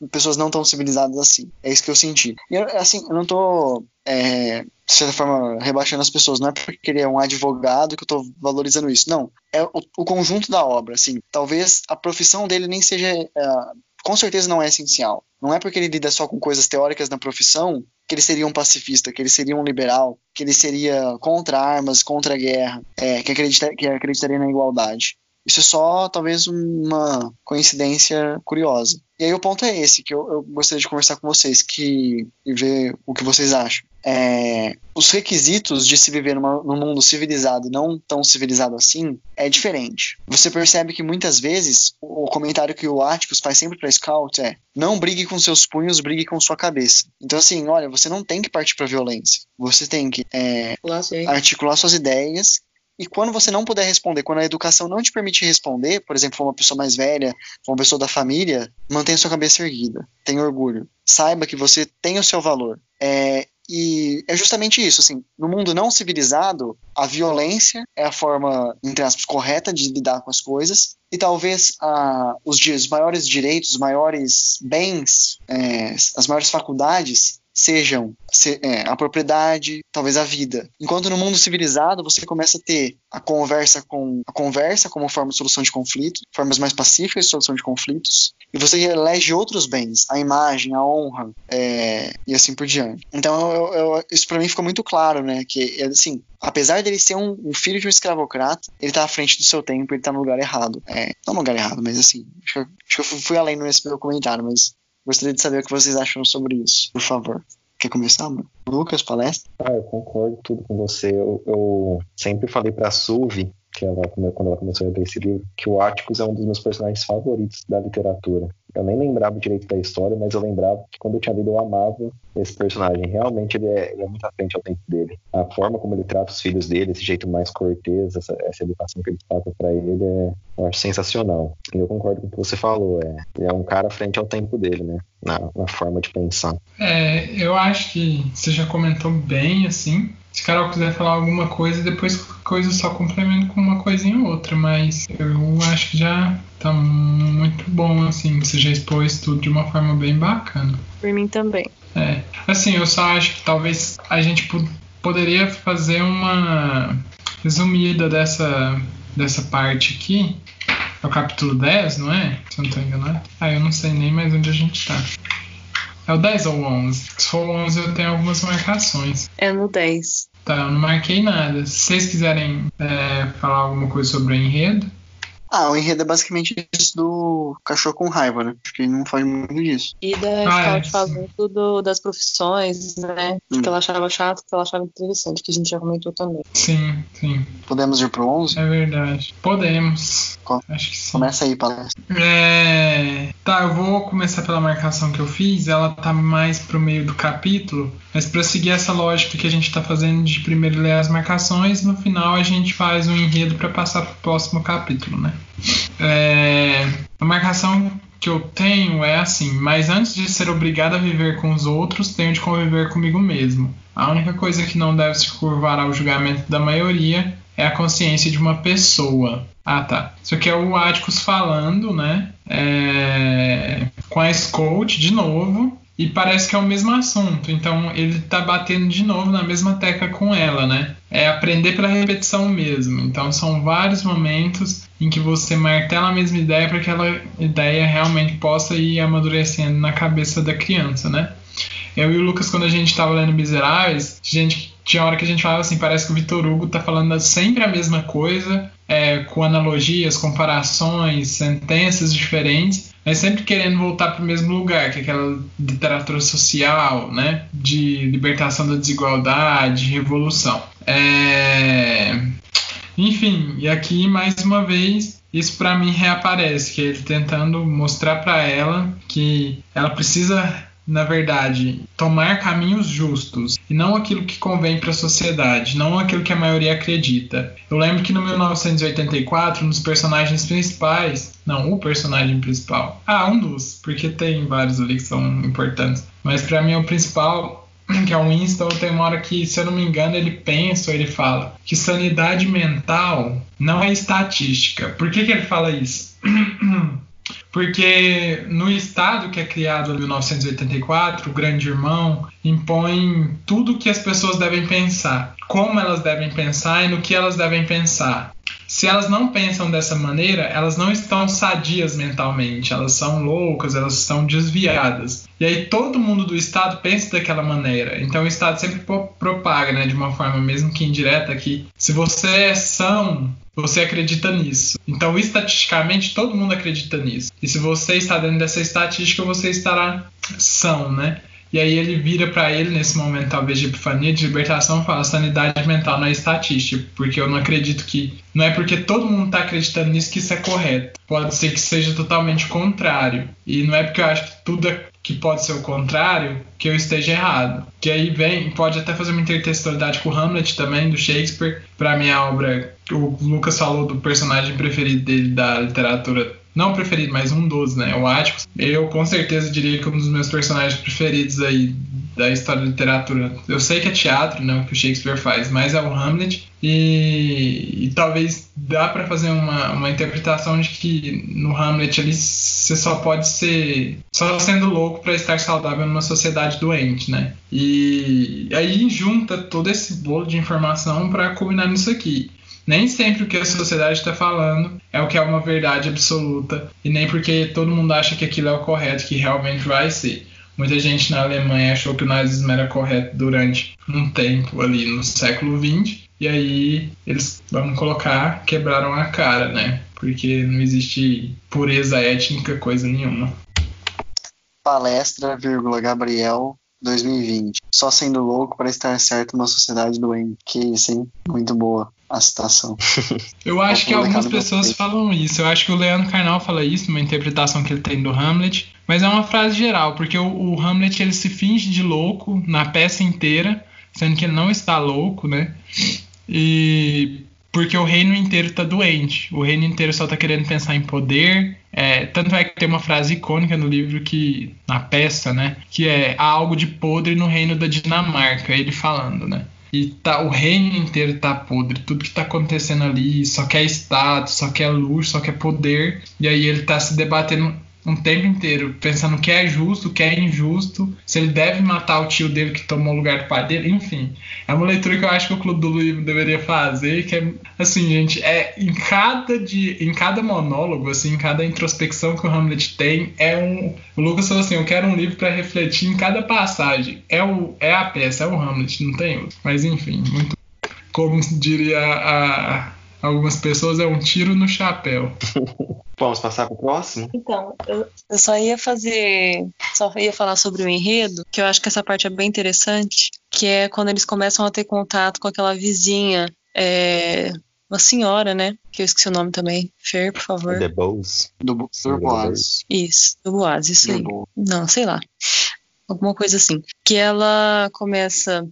pessoas não tão civilizadas assim. É isso que eu senti. E assim, eu não tô é, de certa forma rebaixando as pessoas, não é porque ele é um advogado que eu tô valorizando isso, não. É o, o conjunto da obra, assim. Talvez a profissão dele nem seja é, com certeza não é essencial. Não é porque ele lida só com coisas teóricas na profissão que ele seria um pacifista, que ele seria um liberal, que ele seria contra armas, contra a guerra, é, que, acredita, que acreditaria na igualdade. Isso é só, talvez, uma coincidência curiosa. E aí o ponto é esse, que eu, eu gostaria de conversar com vocês que, e ver o que vocês acham. É, os requisitos de se viver numa, num mundo civilizado e não tão civilizado assim é diferente. Você percebe que muitas vezes o comentário que o Atticus faz sempre para Scout é não brigue com seus punhos, brigue com sua cabeça. Então assim, olha, você não tem que partir para violência. Você tem que é, articular suas ideias e quando você não puder responder, quando a educação não te permite responder, por exemplo, for uma pessoa mais velha, for uma pessoa da família, mantenha sua cabeça erguida, tenha orgulho, saiba que você tem o seu valor. É, e é justamente isso, assim, no mundo não civilizado, a violência é a forma, entre aspas, correta de lidar com as coisas, e talvez ah, os, os maiores direitos, os maiores bens, é, as maiores faculdades sejam se- é, a propriedade, talvez a vida. Enquanto no mundo civilizado você começa a ter a conversa com a conversa como forma de solução de conflito, formas mais pacíficas de solução de conflitos, e você elege outros bens, a imagem, a honra, é, e assim por diante. Então eu- eu- isso para mim ficou muito claro, né? Que assim, apesar dele ser um, um filho de um escravocrata, ele tá à frente do seu tempo, ele tá no lugar errado. É, não no lugar errado, mas assim, acho que, eu- acho que eu fui além nesse meu comentário, mas Gostaria de saber o que vocês acham sobre isso, por favor. Quer começar, mano? Lucas, palestra? Ah, eu concordo tudo com você. Eu, eu sempre falei pra Suvi, que ela, quando ela começou a ler esse livro, que o Atticus é um dos meus personagens favoritos da literatura. Eu nem lembrava direito da história, mas eu lembrava que quando eu tinha lido eu amava esse personagem. Realmente ele é, ele é muito à frente ao tempo dele. A forma como ele trata os filhos dele, esse jeito mais cortês, essa, essa educação que ele passa pra ele, é, eu acho sensacional. E eu concordo com o que você falou. É, ele é um cara à frente ao tempo dele, né? Na, na forma de pensar. É, eu acho que você já comentou bem, assim. Se Carol quiser falar alguma coisa, depois coisa só complemento com uma coisinha ou outra, mas eu acho que já tá muito bom, assim. Você já expôs tudo de uma forma bem bacana. Por mim também. É, assim, eu só acho que talvez a gente po- poderia fazer uma resumida dessa, dessa parte aqui. É o capítulo 10, não é? Se eu não tô enganado. Ah, eu não sei nem mais onde a gente tá. É o 10 ou o 11? Se for o 11, eu tenho algumas marcações. É no 10. Tá, eu não marquei nada. Se vocês quiserem é, falar alguma coisa sobre o enredo, Ah, o enredo é basicamente isso do cachorro com raiva, né? Acho que não faz muito disso. E da Ah, é, falando do- das profissões, né? Hum. Que ela achava chato, que ela achava interessante, que a gente já comentou também. Sim, sim. Podemos ir pro 11? É verdade. Podemos. Qual? Acho que sim. Começa aí, palestra. É... Tá, eu vou começar pela marcação que eu fiz. Ela tá mais pro meio do capítulo, mas para seguir essa lógica que a gente tá fazendo de primeiro ler as marcações, no final a gente faz um enredo para passar pro próximo capítulo, né? É... A marcação que eu tenho é assim, mas antes de ser obrigado a viver com os outros, tenho de conviver comigo mesmo. A única coisa que não deve se curvar ao julgamento da maioria é a consciência de uma pessoa. Ah, tá. Isso aqui é o Atticus falando, né? É, Com a Scout de novo. E parece que é o mesmo assunto. Então ele tá batendo de novo na mesma tecla com ela, né? É aprender pela repetição mesmo. Então são vários momentos em que você martela a mesma ideia para que aquela ideia realmente possa ir amadurecendo na cabeça da criança, né? Eu e o Lucas, quando a gente estava lendo Miseráveis, gente, tinha hora que a gente falava assim, parece que o Vitor Hugo tá falando sempre a mesma coisa, é, com analogias, comparações, sentenças diferentes, mas sempre querendo voltar para o mesmo lugar, que é aquela literatura social, né, de libertação da desigualdade, revolução. É... Enfim, e aqui mais uma vez isso para mim reaparece, que é ele tentando mostrar para ela que ela precisa na verdade, tomar caminhos justos e não aquilo que convém para a sociedade, não aquilo que a maioria acredita. Eu lembro que no 1984, um dos personagens principais, não, o personagem principal, ah, um dos, porque tem vários ali que são importantes, mas para mim o principal que é o Winston, tem uma hora que, se eu não me engano, ele pensa ou ele fala que sanidade mental não é estatística. Por que, que ele fala isso? Porque no Estado que é criado em 1984, o Grande Irmão impõe tudo o que as pessoas devem pensar, como elas devem pensar e no que elas devem pensar. Se elas não pensam dessa maneira, elas não estão sadias mentalmente, elas são loucas, elas estão desviadas. E aí todo mundo do Estado pensa daquela maneira. Então o Estado sempre propaga, né, de uma forma mesmo que indireta, que se você é são, você acredita nisso. Então, estatisticamente, todo mundo acredita nisso. E se você está dentro dessa estatística, você estará são, né? E aí ele vira para ele nesse momento talvez de epifania, de libertação, e fala: sanidade mental não é estatística, porque eu não acredito que não é porque todo mundo está acreditando nisso que isso é correto. Pode ser que seja totalmente contrário. E não é porque eu acho que tudo é que pode ser o contrário, que eu esteja errado. Que aí vem, pode até fazer uma intertextualidade com Hamlet também, do Shakespeare. Para minha obra, o Lucas falou do personagem preferido dele da literatura. Não preferido, mas um dos, né? O Atticus. Eu com certeza diria que um dos meus personagens preferidos aí da história da literatura. Eu sei que é teatro, né? O que o Shakespeare faz, mas é o Hamlet. E, e talvez dá para fazer uma, uma interpretação de que no Hamlet ali você só pode ser só sendo louco para estar saudável numa sociedade doente, né? E aí junta todo esse bolo de informação para culminar nisso aqui. Nem sempre o que a sociedade está falando é o que é uma verdade absoluta e nem porque todo mundo acha que aquilo é o correto que realmente vai ser. Muita gente na Alemanha achou que o nazismo era correto durante um tempo ali no século XX e aí eles, vamos colocar, quebraram a cara, né? Porque não existe pureza étnica, coisa nenhuma. Palestra, vírgula, Gabriel, 2020. Só sendo louco para estar certo numa sociedade doente. Que isso, hein? Muito boa a citação. Eu acho que algumas pessoas falam isso. Eu acho que o Leandro Carnal fala isso numa interpretação que ele tem do Hamlet. Mas é uma frase geral, porque o, o Hamlet ele se finge de louco na peça inteira, sendo que ele não está louco, né? E porque o reino inteiro está doente. O reino inteiro só está querendo pensar em poder. É, tanto é que tem uma frase icônica no livro que na peça, né, que é há algo de podre no reino da Dinamarca, ele falando, né? E tá, o reino inteiro tá podre, tudo que tá acontecendo ali, só quer status, só quer luxo, só quer poder. E aí ele tá se debatendo um tempo inteiro, pensando o que é justo, o que é injusto, se ele deve matar o tio dele que tomou o lugar do pai dele, enfim. É uma leitura que eu acho que o Clube do Livro deveria fazer, que é assim, gente, é em cada de, em cada monólogo, assim, em cada introspecção que o Hamlet tem, é um, o Lucas falou assim, eu quero um livro para refletir em cada passagem. É o é a peça, é o Hamlet, não tem outro. Mas enfim, muito como diria a algumas pessoas é um tiro no chapéu. Vamos passar pro próximo? Então, eu, eu só ia fazer. Só ia falar sobre o enredo, que eu acho que essa parte é bem interessante, que é quando eles começam a ter contato com aquela vizinha. É, uma senhora, né? Que eu esqueci o nome também. Fer, por favor. The Bows. Do, do Boaz. Isso, do Boaz, isso aí. Não, sei lá. Alguma coisa assim. Que ela começa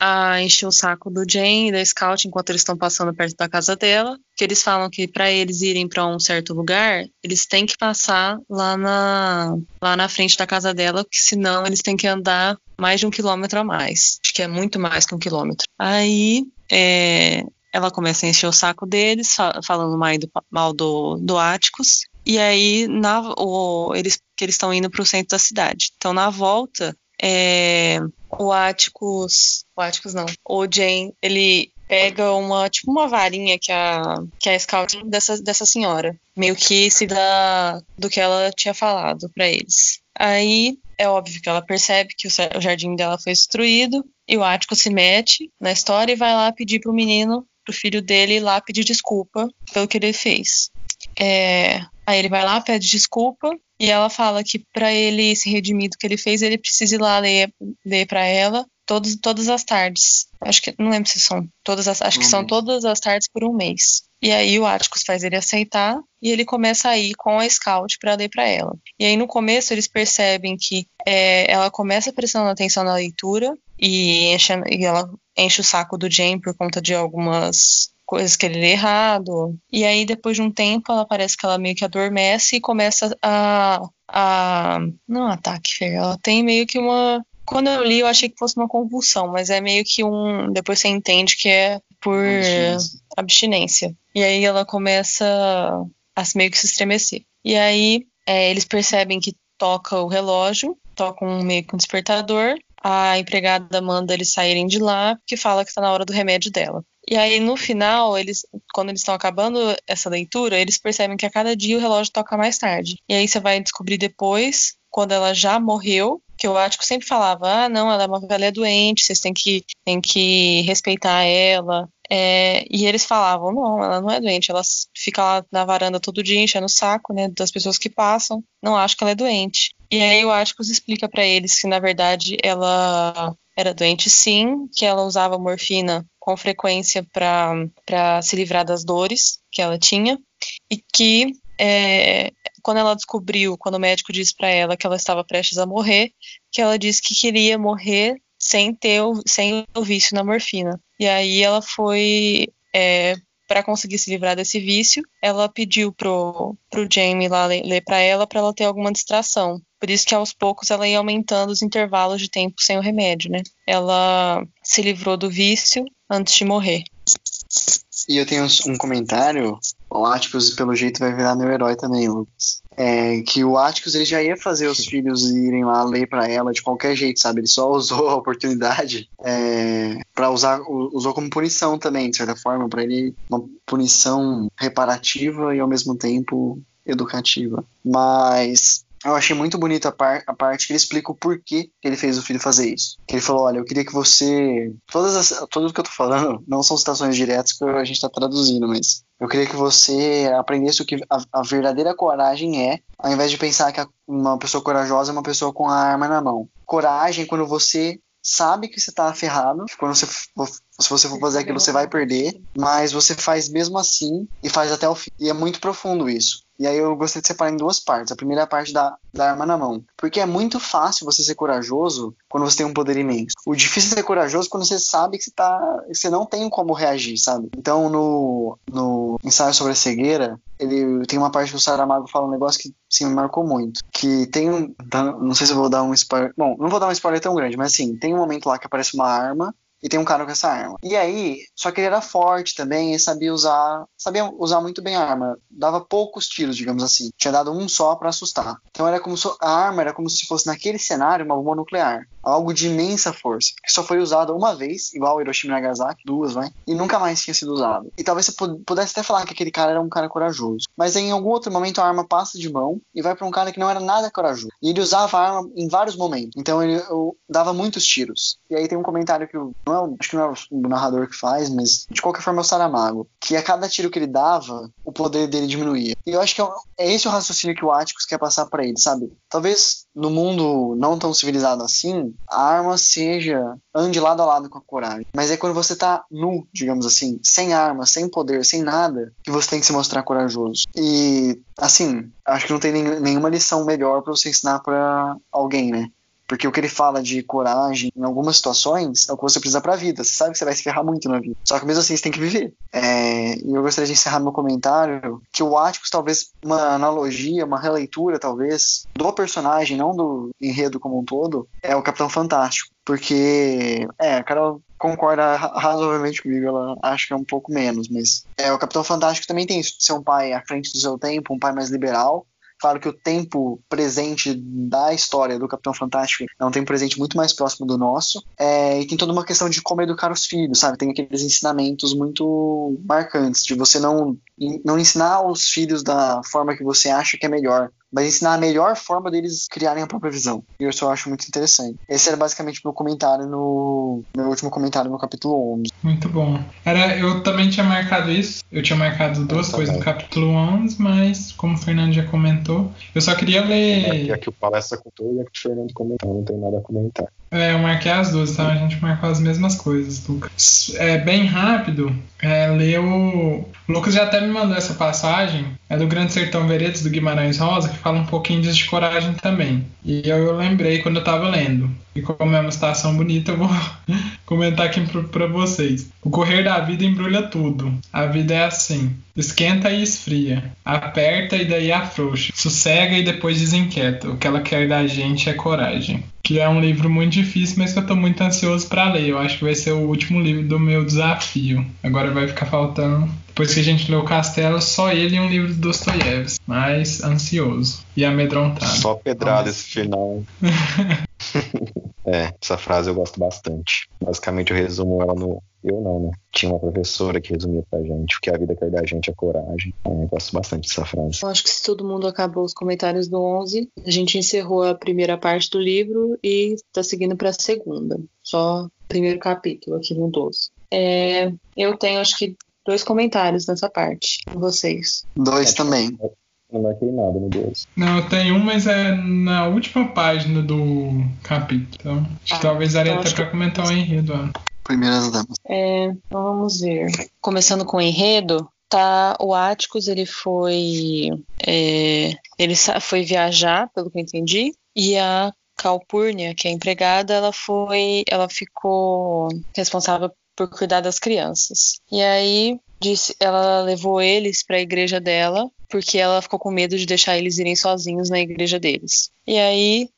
a encher o saco do Jane e da Scout enquanto eles estão passando perto da casa dela. Que eles falam que para eles irem para um certo lugar, eles têm que passar lá na, lá na frente da casa dela, porque senão eles têm que andar mais de um quilômetro a mais. Acho que é muito mais que um quilômetro. Aí é, ela começa a encher o saco deles, fa- falando mal do, mal do, do Áticos. E aí, na, o, eles, que eles estão indo para o centro da cidade. Então, na volta, é, o Áticos. O Áticos não. O Jane, ele pega uma, tipo, uma varinha que a, que a Scout dessa, dessa senhora. Meio que se dá do que ela tinha falado para eles. Aí, é óbvio que ela percebe que o, jardim dela foi destruído. E o Ático se mete na história e vai lá pedir pro menino, pro filho dele, lá pedir desculpa pelo que ele fez. É, aí ele vai lá, pede desculpa, e ela fala que para ele se redimir do que ele fez, ele precisa ir lá ler, ler para ela todos, todas as tardes. Acho que não lembro se são todas as, acho que Um são mês. todas as tardes por um mês. E aí o Atticus faz ele aceitar e ele começa a ir com a Scout para ler para ela. E aí no começo eles percebem que é, ela começa prestando atenção na leitura e, enche, e ela enche o saco do Jane por conta de algumas coisas que ele lê errado. E aí, depois de um tempo, ela parece que ela meio que adormece e começa a. a não ataque, Fer. Ela tem meio que uma. Quando eu li, eu achei que fosse uma convulsão, mas é meio que um. Depois você entende que é por abstinência. E aí ela começa a meio que se estremecer. E aí é, eles percebem que toca o relógio, toca um meio que um despertador. A empregada manda eles saírem de lá, porque fala que tá na hora do remédio dela. E aí, no final, eles, quando eles estão acabando essa leitura, eles percebem que a cada dia o relógio toca mais tarde. E aí você vai descobrir depois, quando ela já morreu, que o Ático sempre falava, ah, não, ela é uma velha doente, vocês têm que, têm que respeitar ela. É, e eles falavam, não, ela não é doente, ela fica lá na varanda todo dia enchendo o saco, né, das pessoas que passam, não acho que ela é doente. E aí o Áticos explica pra eles que, na verdade, ela era doente sim, que ela usava morfina com frequência para se livrar das dores que ela tinha e que é, quando ela descobriu, quando o médico disse para ela que ela estava prestes a morrer, que ela disse que queria morrer sem ter o, sem o vício na morfina. E aí ela foi é, para conseguir se livrar desse vício, ela pediu pro, pro Jamie lá ler, para ela para ela ter alguma distração. Por isso que aos poucos ela ia aumentando os intervalos de tempo sem o remédio, né? Ela se livrou do vício antes de morrer. E eu tenho um comentário, o Atticus pelo jeito vai virar meu herói também, Lucas. É, que o Atticus ele já ia fazer os filhos irem lá ler pra ela de qualquer jeito, sabe? Ele só usou a oportunidade é, para usar, usou como punição também, de certa forma, pra ele uma punição reparativa e ao mesmo tempo educativa. Mas eu achei muito bonita a, par- a parte que ele explica o porquê que ele fez o filho fazer isso. Que ele falou, olha, eu queria que você... Todas as, tudo que eu tô falando não são citações diretas que a gente tá traduzindo, mas... Eu queria que você aprendesse o que a, a verdadeira coragem é, ao invés de pensar que a- uma pessoa corajosa é uma pessoa com a arma na mão. Coragem é quando você sabe que você tá ferrado, quando você, se você for fazer aquilo você vai perder, mas você faz mesmo assim e faz até o fim. E é muito profundo isso. E aí eu gostaria de separar em duas partes. A primeira parte da, da arma na mão. Porque é muito fácil você ser corajoso quando você tem um poder imenso. O difícil é ser corajoso quando você sabe que você, tá, você não tem como reagir, sabe? Então no, no ensaio sobre a cegueira, ele tem uma parte que o Saramago fala um negócio que sim, me marcou muito. Que tem um. tá- Não sei se eu vou dar um spoiler. Bom, não vou dar um spoiler tão grande, mas assim, tem um momento lá que aparece uma arma e tem um cara com essa arma. E aí, só que ele era forte também e sabia usar, sabia usar muito bem a arma. Dava poucos tiros, digamos assim. Tinha dado um só pra assustar. Então era como se a arma era como se fosse naquele cenário uma bomba nuclear, algo de imensa força, que só foi usada uma vez, igual Hiroshima e Nagasaki, duas, vai, e nunca mais tinha sido usado. E talvez você pu- pudesse até falar que aquele cara era um cara corajoso, mas em algum outro momento a arma passa de mão e vai para um cara que não era nada corajoso. E ele usava a arma em vários momentos. Então ele dava muitos tiros. E aí tem um comentário que eu, não é, acho que não é o narrador que faz, mas de qualquer forma é o Saramago, que a cada tiro que ele dava, o poder dele diminuía. E eu acho que é, é esse o raciocínio que o Atticus quer passar para ele, sabe? Talvez no mundo não tão civilizado assim, a arma seja ande lado a lado com a coragem. Mas é quando você tá nu, digamos assim, sem arma, sem poder, sem nada, que você tem que se mostrar corajoso. E, assim, acho que não tem nenhuma lição melhor para você ensinar para alguém, né? Porque o que ele fala de coragem em algumas situações é o que você precisa para a vida. Você sabe que você vai se ferrar muito na vida. Só que mesmo assim você tem que viver. É, e eu gostaria de encerrar meu comentário que o Atticus, talvez uma analogia, uma releitura, talvez, do personagem, não do enredo como um todo, é o Capitão Fantástico. Porque, é, a Carol concorda razoavelmente comigo, ela acha que é um pouco menos, mas é, o Capitão Fantástico também tem isso de ser um pai à frente do seu tempo, um pai mais liberal, Claro que o tempo presente da história do Capitão Fantástico é um tempo presente muito mais próximo do nosso. É, e tem toda uma questão de como educar os filhos, sabe? Tem aqueles ensinamentos muito marcantes, de você não, não ensinar os filhos da forma que você acha que é melhor, mas ensinar a melhor forma deles criarem a própria visão. E isso eu acho muito interessante. Esse era basicamente meu comentário no meu último comentário no capítulo 11. Muito bom. Era, eu também tinha marcado isso. Eu tinha marcado duas tá coisas no capítulo 11, mas como o Fernando já comentou, eu só queria ler. E aqui o palestra contou e aqui o Fernando comentou, não tem nada a comentar. É, eu marquei as duas, então a gente marcou as mesmas coisas, Lucas. É bem rápido, é, ler o. Lucas já até me mandou essa passagem, é do Grande Sertão Veredas do Guimarães Rosa, que fala um pouquinho disso de coragem também. E eu, eu lembrei quando eu tava lendo. E como é uma situação bonita, eu vou comentar aqui para vocês. O correr da vida embrulha tudo. A vida é assim: esquenta e esfria, aperta e daí afrouxa, sossega e depois desinquieta. O que ela quer da gente é coragem que é um livro muito difícil, mas que eu estou muito ansioso para ler. Eu acho que vai ser o último livro do meu desafio. Agora vai ficar faltando, depois que a gente leu Castelo, só ele e um livro do Dostoiévski. Mas ansioso e amedrontado. Só pedrada esse final. é, essa frase eu gosto bastante. Basicamente eu resumo ela no eu não, né? Tinha uma professora que resumia pra gente o que a vida quer da gente é coragem. É, eu gosto bastante dessa frase. Eu acho que se todo mundo acabou os comentários do 11, a gente encerrou a primeira parte do livro e tá seguindo pra segunda. Só o primeiro capítulo aqui no 12. É, eu tenho, acho que, dois comentários nessa parte com vocês. Dois também. Não marquei nada no 12. Não, eu tenho um, mas é na última página do capítulo. Então, acho ah, que talvez daria então até pra comentar o enredo. Ó primeiras damas. É, então vamos ver. Começando com o enredo, tá o Áticos ele foi é, ele foi viajar pelo que eu entendi e a Calpurnia que é empregada ela foi ela ficou responsável por cuidar das crianças e aí disse ela levou eles para a igreja dela porque ela ficou com medo de deixar eles irem sozinhos na igreja deles e aí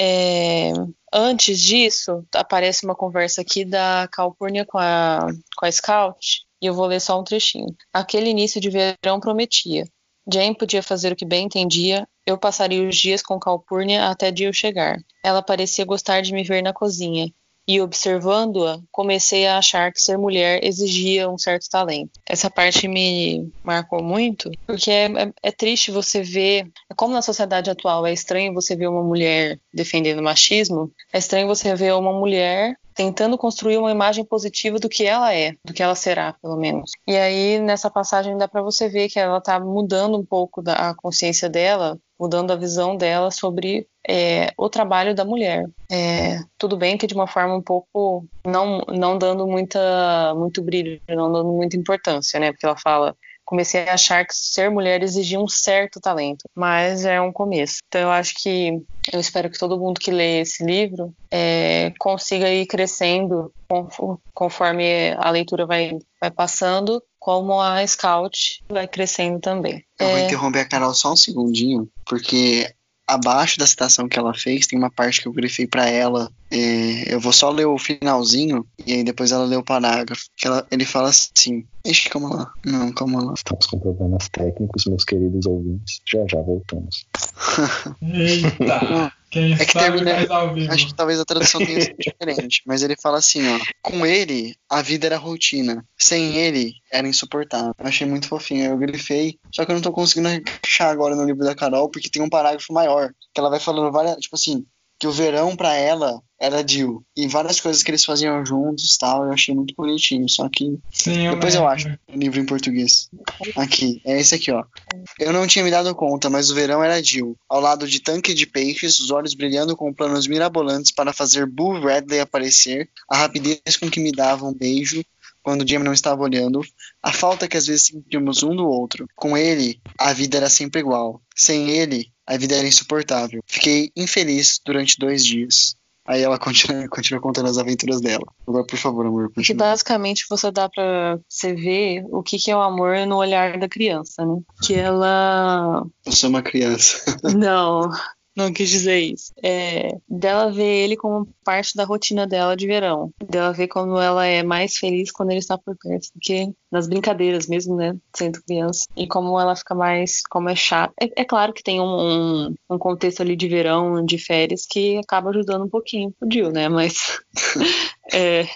é, Antes disso, aparece uma conversa aqui da Calpurnia com a, com a Scout, e eu vou ler só um trechinho. Aquele início de verão prometia. Jane podia fazer o que bem entendia, eu passaria os dias com Calpurnia até dia eu chegar. Ela parecia gostar de me ver na cozinha, e observando-a, comecei a achar que ser mulher exigia um certo talento. Essa parte me marcou muito, porque é, é, é triste você ver, como na sociedade atual é estranho você ver uma mulher defendendo machismo, é estranho você ver uma mulher tentando construir uma imagem positiva do que ela é, do que ela será, pelo menos. E aí, nessa passagem, dá para você ver que ela tá mudando um pouco da consciência dela, mudando a visão dela sobre é, o trabalho da mulher. É, tudo bem que de uma forma um pouco não, não dando muita, muito brilho, não dando muita importância, né? Porque ela fala comecei a achar que ser mulher exigia um certo talento, mas é um começo. Então eu acho que eu espero que todo mundo que lê esse livro é, consiga ir crescendo conforme a leitura vai, vai passando, como a Scout vai crescendo também. Eu é... vou interromper a Carol só um segundinho, porque abaixo da citação que ela fez tem uma parte que eu grifei para ela É, eu vou só ler o finalzinho e aí depois ela lê o parágrafo. Que ela, ele fala assim. Ixi, calma lá. Não, calma lá. Estamos com problemas técnicos, meus queridos ouvintes. Já já voltamos. Eita! Quem É que termina- vivo. Acho que talvez a tradução tenha sido diferente, mas ele fala assim, ó. Com ele, a vida era rotina. Sem ele, era insuportável. Eu achei muito fofinho. Eu grifei, só que eu não tô conseguindo achar agora no livro da Carol, porque tem um parágrafo maior. Que ela vai falando várias. Tipo assim, que o verão pra ela era Jill. E várias coisas que eles faziam juntos e tal. Eu achei muito bonitinho. Só que Sim, eu depois eu lembro. acho o livro em português. Aqui, é esse aqui, ó. Eu não tinha me dado conta, mas o verão era Jill. Ao lado de tanque de peixes, os olhos brilhando com planos mirabolantes para fazer Boo Radley aparecer, a rapidez com que me dava um beijo quando Jamie não estava olhando, a falta que às vezes sentíamos um do outro. Com ele, a vida era sempre igual. Sem ele, a vida era insuportável. Fiquei infeliz durante dois dias. Aí ela continua, continua contando as aventuras dela. Agora, por favor, amor, Que continue. basicamente você dá pra você ver o que, que é o amor no olhar da criança, né? Que ela. Eu sou uma criança. Não, não quis dizer isso. É, dela ver ele como parte da rotina dela de verão. Dela ver como ela é mais feliz quando ele está por perto do que nas brincadeiras mesmo, né? Sendo criança. E como ela fica mais. Como é chato. É, é claro que tem um, um, um contexto ali de verão, de férias, que acaba ajudando um pouquinho pro Jill, né? Mas. é,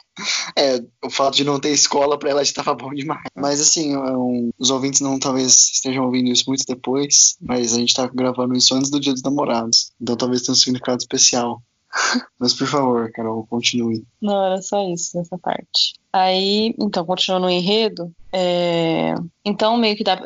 É, o fato de não ter escola pra ela estava bom demais. Mas assim, um, os ouvintes não talvez estejam ouvindo isso muito depois, mas a gente tá gravando isso antes do Dia dos Namorados. Então talvez tenha um significado especial. Mas por favor, Carol, continue. Não, era só isso nessa parte. Aí, então, continuando o enredo, é, então meio que dá,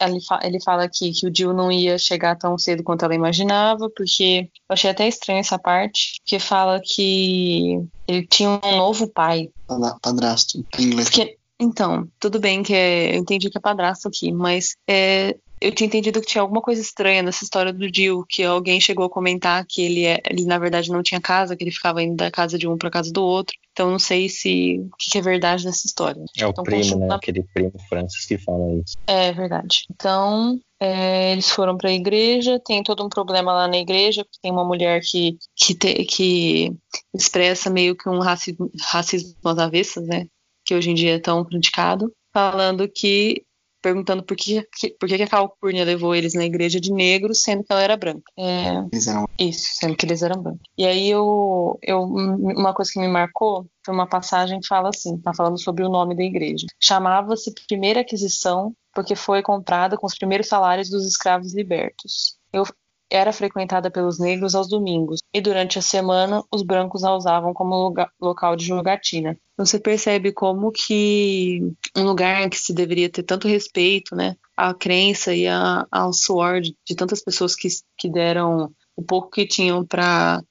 ele, fa- ele fala aqui que o Jill não ia chegar tão cedo quanto ela imaginava, porque eu achei até estranho essa parte, que fala que ele tinha um novo pai. Padra- Padrasto, em inglês. Porque, então, tudo bem que é, eu entendi que é padrasto aqui, mas é, eu tinha entendido que tinha alguma coisa estranha nessa história do Jill, que alguém chegou a comentar que ele, é, ele na verdade não tinha casa, que ele ficava indo da casa de um para casa do outro. Então não sei se o que, que é verdade nessa história. É o Então, primo, né? continua- Aquele primo Francis que fala isso. É verdade. Então, é, eles foram para a igreja, tem todo um problema lá na igreja, porque tem uma mulher que, que, te- que expressa meio que um racismo, racismo às avessas, né? Que hoje em dia é tão criticado, falando que. perguntando por que, que- por que que a Calpurnia levou eles na igreja de negros, sendo que ela era branca. É, Eles eram isso, sendo que eles eram brancos. E aí eu, eu uma coisa que me marcou foi uma passagem que fala assim, tá falando sobre o nome da igreja. Chamava-se Primeira Aquisição porque foi comprada com os primeiros salários dos escravos libertos. Eu era frequentada pelos negros aos domingos e durante a semana os brancos a usavam como lugar- local de jogatina. Você percebe como que um lugar que se deveria ter tanto respeito, né, à crença e a- ao suor de, de tantas pessoas que, que deram o pouco que tinham para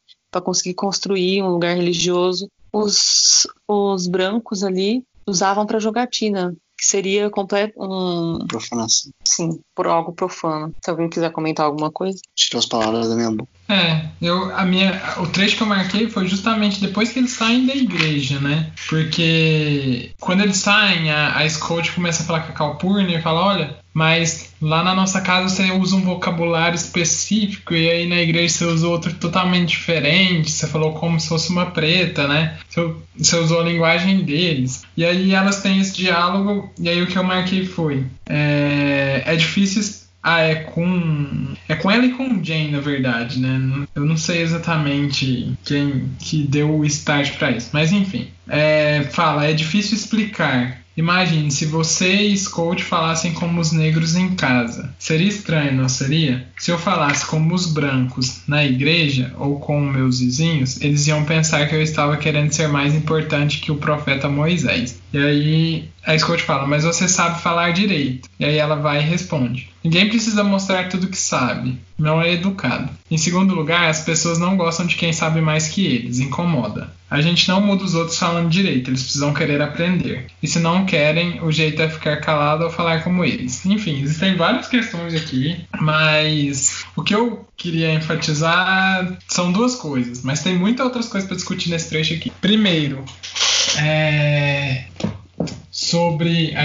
conseguir construir um lugar religioso, os, os brancos ali usavam para jogatina, que seria completo um, profanação. sim, por algo profano. Se alguém quiser comentar alguma coisa. Tirou as palavras da minha boca. É, eu, a minha, o trecho que eu marquei foi justamente depois que eles saem da igreja, né? Porque quando eles saem, a, a Scout começa a falar com a Calpurnia e fala: olha, mas lá na nossa casa você usa um vocabulário específico e aí na igreja você usou outro totalmente diferente. Você falou como se fosse uma preta, né? Você, usou a linguagem deles. E aí elas têm esse diálogo, e aí o que eu marquei foi: é, é difícil ah, é com. É com ela e com Jane, na verdade, né? Eu não sei exatamente quem que deu o start pra isso. Mas enfim. É, fala, é difícil explicar. Imagine se você e Scout falassem como os negros em casa. Seria estranho, não seria? Se eu falasse como os brancos na igreja ou com meus vizinhos, eles iam pensar que eu estava querendo ser mais importante que o profeta Moisés. E aí a Scout fala, mas você sabe falar direito. E aí ela vai e responde: Ninguém precisa mostrar tudo que sabe. Não é educado. Em segundo lugar, as pessoas não gostam de quem sabe mais que eles, incomoda. A gente não muda os outros falando direito, eles precisam querer aprender. E se não querem, o jeito é ficar calado ou falar como eles. Enfim, existem várias questões aqui, mas o que eu queria enfatizar são duas coisas, mas tem muitas outras coisas para discutir nesse trecho aqui. Primeiro, é sobre.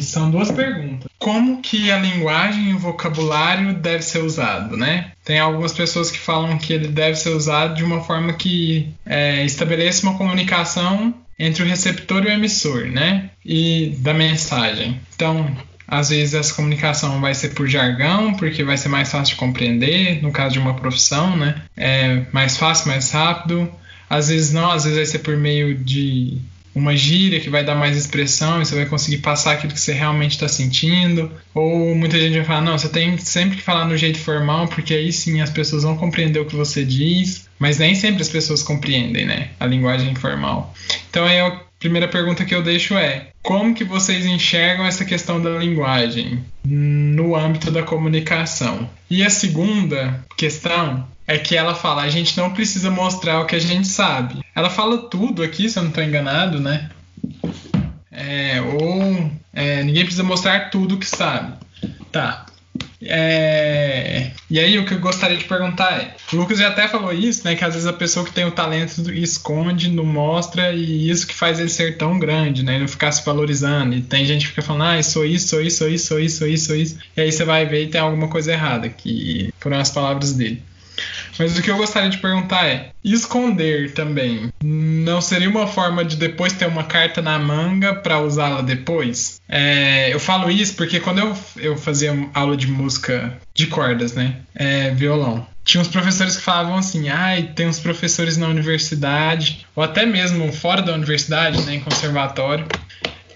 São duas perguntas. Como que a linguagem e o vocabulário deve ser usado, né? Tem algumas pessoas que falam que ele deve ser usado de uma forma que é, estabeleça uma comunicação entre o receptor e o emissor, né? E da mensagem. Então, às vezes essa comunicação vai ser por jargão, porque vai ser mais fácil de compreender, no caso de uma profissão, né? É mais fácil, mais rápido. Às vezes não, às vezes vai ser por meio de uma gíria que vai dar mais expressão e você vai conseguir passar aquilo que você realmente está sentindo. Ou muita gente vai falar, não, você tem sempre que falar no jeito formal, porque aí sim as pessoas vão compreender o que você diz. Mas nem sempre as pessoas compreendem, né? A linguagem informal. Então a primeira pergunta que eu deixo é: como que vocês enxergam essa questão da linguagem no âmbito da comunicação? E a segunda questão é que ela fala: a gente não precisa mostrar o que a gente sabe. Ela fala tudo aqui, se eu não estou enganado, né? É, ou é, ninguém precisa mostrar tudo que sabe. Tá. É... E aí, o que eu gostaria de perguntar é: o Lucas já até falou isso, né? Que às vezes a pessoa que tem o talento esconde, não mostra, e isso que faz ele ser tão grande, né? Não ficar se valorizando. E tem gente que fica falando, ah, sou isso, sou isso, sou isso, sou isso, sou isso, sou isso. E aí você vai ver e tem alguma coisa errada, que foram as palavras dele. Mas o que eu gostaria de perguntar é: esconder também não seria uma forma de depois ter uma carta na manga para usá-la depois? É, eu falo isso porque quando eu, eu fazia aula de música de cordas, né? É, violão. Tinha uns professores que falavam assim, ai, tem uns professores na universidade, ou até mesmo fora da universidade, né, em conservatório,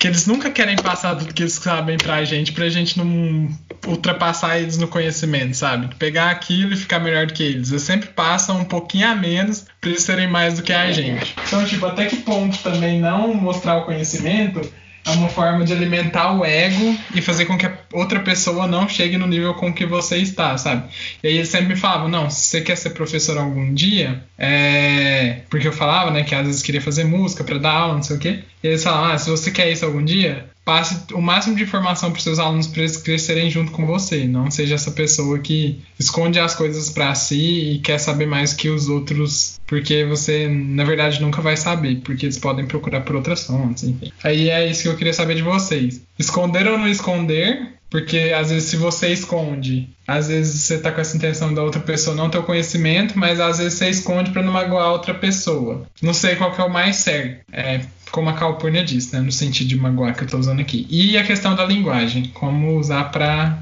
que eles nunca querem passar tudo que eles sabem pra gente, pra gente não ultrapassar eles no conhecimento, sabe? Pegar aquilo e ficar melhor do que eles. Eles sempre passam um pouquinho a menos pra eles serem mais do que a gente. Então, tipo, até que ponto também não mostrar o conhecimento é uma forma de alimentar o ego e fazer com que a outra pessoa não chegue no nível com que você está, sabe? E aí eles sempre me falavam, não, se você quer ser professor algum dia, é... porque eu falava, né, que às vezes queria fazer música para dar aula, não sei o quê. E eles falavam, ah, se você quer isso algum dia, passe o máximo de informação para os seus alunos para eles crescerem junto com você. Não seja essa pessoa que esconde as coisas para si e quer saber mais que os outros, porque você, na verdade, nunca vai saber, porque eles podem procurar por outras fontes, enfim. Aí é isso que eu queria saber de vocês. Esconder ou não esconder? Porque às vezes se você esconde, às vezes você tá com essa intenção da outra pessoa não ter o conhecimento, mas às vezes você esconde para não magoar outra pessoa. Não sei qual que é o mais certo. É, como a Calpurnia disse, né, no sentido de magoar que eu estou usando aqui. E a questão da linguagem, como usar para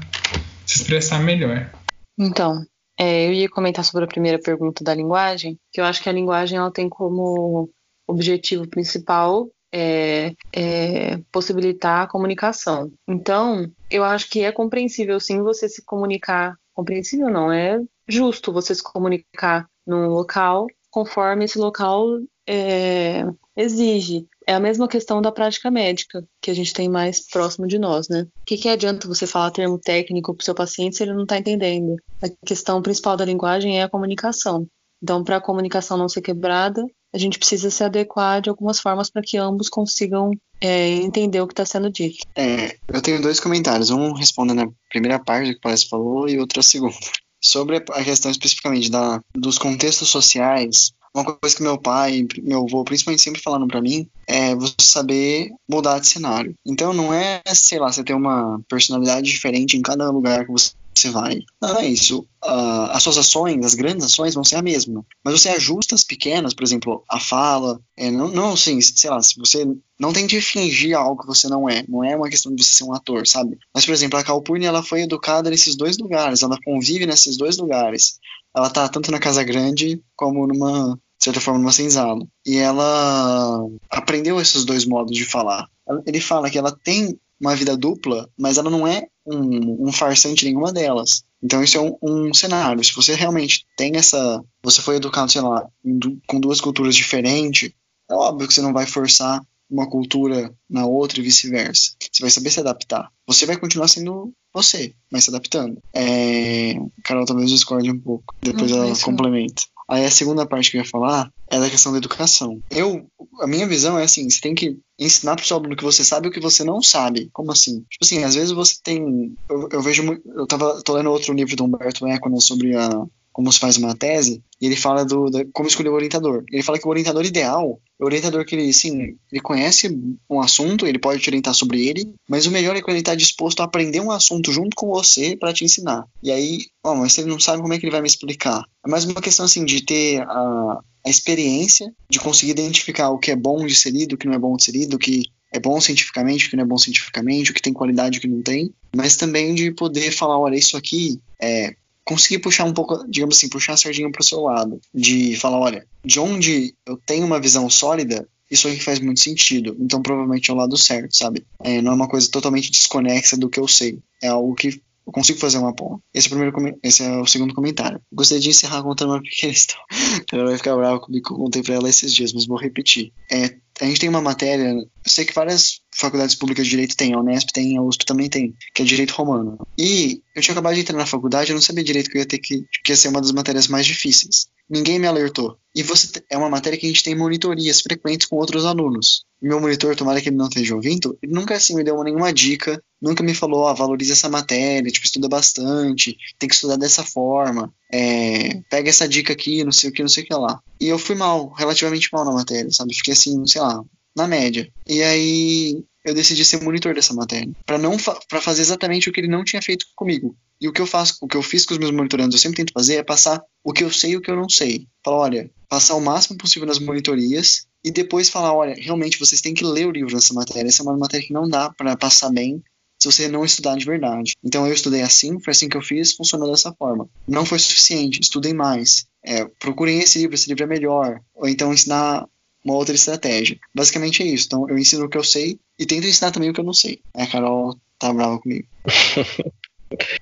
se expressar melhor. Então, é, eu ia comentar sobre a primeira pergunta da linguagem, que eu acho que a linguagem ela tem como objetivo principal é, é, possibilitar a comunicação. Então, eu acho que é compreensível sim você se comunicar. Compreensível não, é justo você se comunicar num local conforme esse local é, exige. É a mesma questão da prática médica, que a gente tem mais próximo de nós, né? O que, que adianta você falar termo técnico para o seu paciente se ele não está entendendo? A questão principal da linguagem é a comunicação. Então, para a comunicação não ser quebrada, a gente precisa se adequar de algumas formas para que ambos consigam é, entender o que está sendo dito. É, eu tenho dois comentários, um respondendo a primeira parte do que o Palestra falou e outro a segunda. Sobre a questão especificamente da, dos contextos sociais, uma coisa que meu pai, meu avô, principalmente sempre falaram para mim, é você saber mudar de cenário. Então não é, sei lá, você ter uma personalidade diferente em cada lugar que você vai. Não é isso. Uh, as suas ações, as grandes ações vão ser a mesma. Mas você ajusta as pequenas, por exemplo, a fala. É, não, não assim, sei lá, se você não tem que fingir algo que você não é. Não é uma questão de você ser um ator, sabe? Mas, por exemplo, a Calpurnia, ela foi educada nesses dois lugares. Ela convive nesses dois lugares. Ela tá tanto na Casa Grande como numa, de certa forma, numa senzala. E ela aprendeu esses dois modos de falar. Ele fala que ela tem uma vida dupla, mas ela não é um, um farsante nenhuma delas. Então isso é um, um, cenário. Se você realmente tem essa, você foi educado, sei lá, com duas culturas diferentes, é óbvio que você não vai forçar uma cultura na outra e vice-versa. Você vai saber se adaptar. Você vai continuar sendo você, mas se adaptando. É... Carol talvez discorde um pouco. Depois não, ela complementa. Aí a segunda parte que eu ia falar é da questão da educação. Eu, a minha visão é assim, você tem que ensinar pro seu aluno que você sabe o que você não sabe. Como assim? Tipo assim, às vezes você tem, eu, eu vejo, eu tava, tô lendo outro livro do Humberto Eco, né, sobre a como se faz uma tese, e ele fala do, como escolher o orientador. Ele fala que o orientador ideal é o orientador que ele, sim, ele conhece um assunto, ele pode te orientar sobre ele, mas o melhor é quando ele está disposto a aprender um assunto junto com você para te ensinar. E aí, ó, mas se ele não sabe como é que ele vai me explicar? É mais uma questão assim de ter a, a experiência de conseguir identificar o que é bom de ser lido, o que não é bom de ser lido, o que é bom cientificamente, o que não é bom cientificamente, o que tem qualidade, o que não tem, mas também de poder falar, olha, isso aqui é conseguir puxar um pouco, digamos assim, puxar a sardinha para o seu lado, de falar, olha, de onde eu tenho uma visão sólida, isso aqui faz muito sentido, então provavelmente é o lado certo, sabe? É, não é uma coisa totalmente desconexa do que eu sei, é algo que eu consigo fazer uma ponta. Esse é o, primeiro, esse é o segundo comentário. Gostaria de encerrar contando uma pequena história. Ela vai ficar brava comigo que eu contei pra ela esses dias, mas vou repetir. É, a gente tem uma matéria, eu sei que várias faculdades públicas de direito têm, a Unesp tem, a USP também tem, que é direito romano. E eu tinha acabado de entrar na faculdade, eu não sabia direito que ia ter que, que ia ser uma das matérias mais difíceis. Ninguém me alertou. E você é uma matéria que a gente tem monitorias frequentes com outros alunos. Meu monitor, tomara que ele não esteja ouvindo, ele nunca assim me deu nenhuma dica, nunca me falou, ah, valorize essa matéria, tipo, estuda bastante, tem que estudar dessa forma, é, pega essa dica aqui, não sei o que, não sei o que lá. E eu fui mal, relativamente mal na matéria, sabe? Fiquei assim, sei lá, na média. E aí eu decidi ser monitor dessa matéria, para não fa para fazer exatamente o que ele não tinha feito comigo. E o que eu faço, o que eu fiz com os meus monitorandos, eu sempre tento fazer é passar o que eu sei e o que eu não sei. Falar, olha, passar o máximo possível nas monitorias e depois falar, olha, realmente vocês têm que ler o livro nessa matéria. Essa é uma matéria que não dá para passar bem se você não estudar de verdade. Então eu estudei assim, foi assim que eu fiz, funcionou dessa forma. Não foi suficiente, estudei mais. É, procurem esse livro, esse livro é melhor. Ou então ensinar uma outra estratégia. Basicamente é isso. Então eu ensino o que eu sei e tento ensinar também o que eu não sei. A Carol tá brava comigo.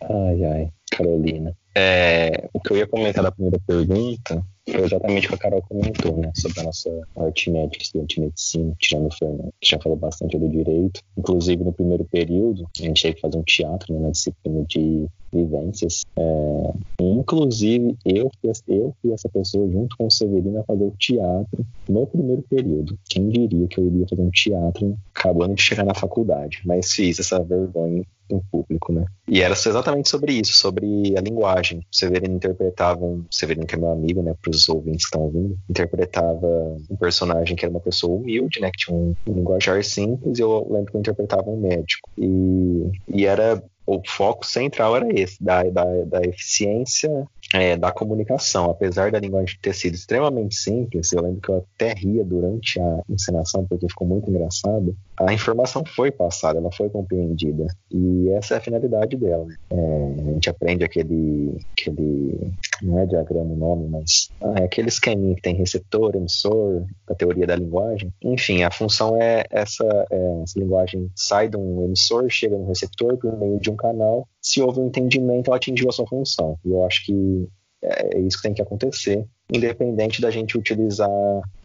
ai, ai, Carolina. É, o que eu ia comentar da primeira pergunta foi exatamente o que a Carol comentou, né? Sobre a nossa arte médica, estudante de medicina, tirando o Fernando, que já falou bastante do direito. Inclusive, no primeiro período, a gente teve que fazer um teatro né, na disciplina de vivências. É, inclusive, eu eu fui essa pessoa junto com o Severino a fazer o teatro no primeiro período. Quem diria que eu iria fazer um teatro acabando de chegar na faculdade? Mas fiz essa vergonha em público, né? E era exatamente sobre isso, sobre a linguagem. O Severino interpretava um. Severino, que é meu amigo, né? Para os ouvintes que estão ouvindo, interpretava um personagem que era uma pessoa humilde, né? Que tinha um linguajar simples, e eu lembro que eu interpretava um médico. E, e era o foco central era esse, da, da, da eficiência é, da comunicação. Apesar da linguagem ter sido extremamente simples, eu lembro que eu até ria durante a encenação, porque ficou muito engraçado, a informação foi passada, ela foi compreendida. E essa é a finalidade dela. Né? É, a gente aprende aquele, aquele. Não é diagrama o nome, mas. Ah, é aquele esqueminha que tem receptor, emissor, a teoria da linguagem. Enfim, a função é essa, é, essa linguagem sai de um emissor, chega no receptor por meio de um canal. Se houve um entendimento, ela atingiu a sua função. E eu acho que é isso que tem que acontecer, independente da gente utilizar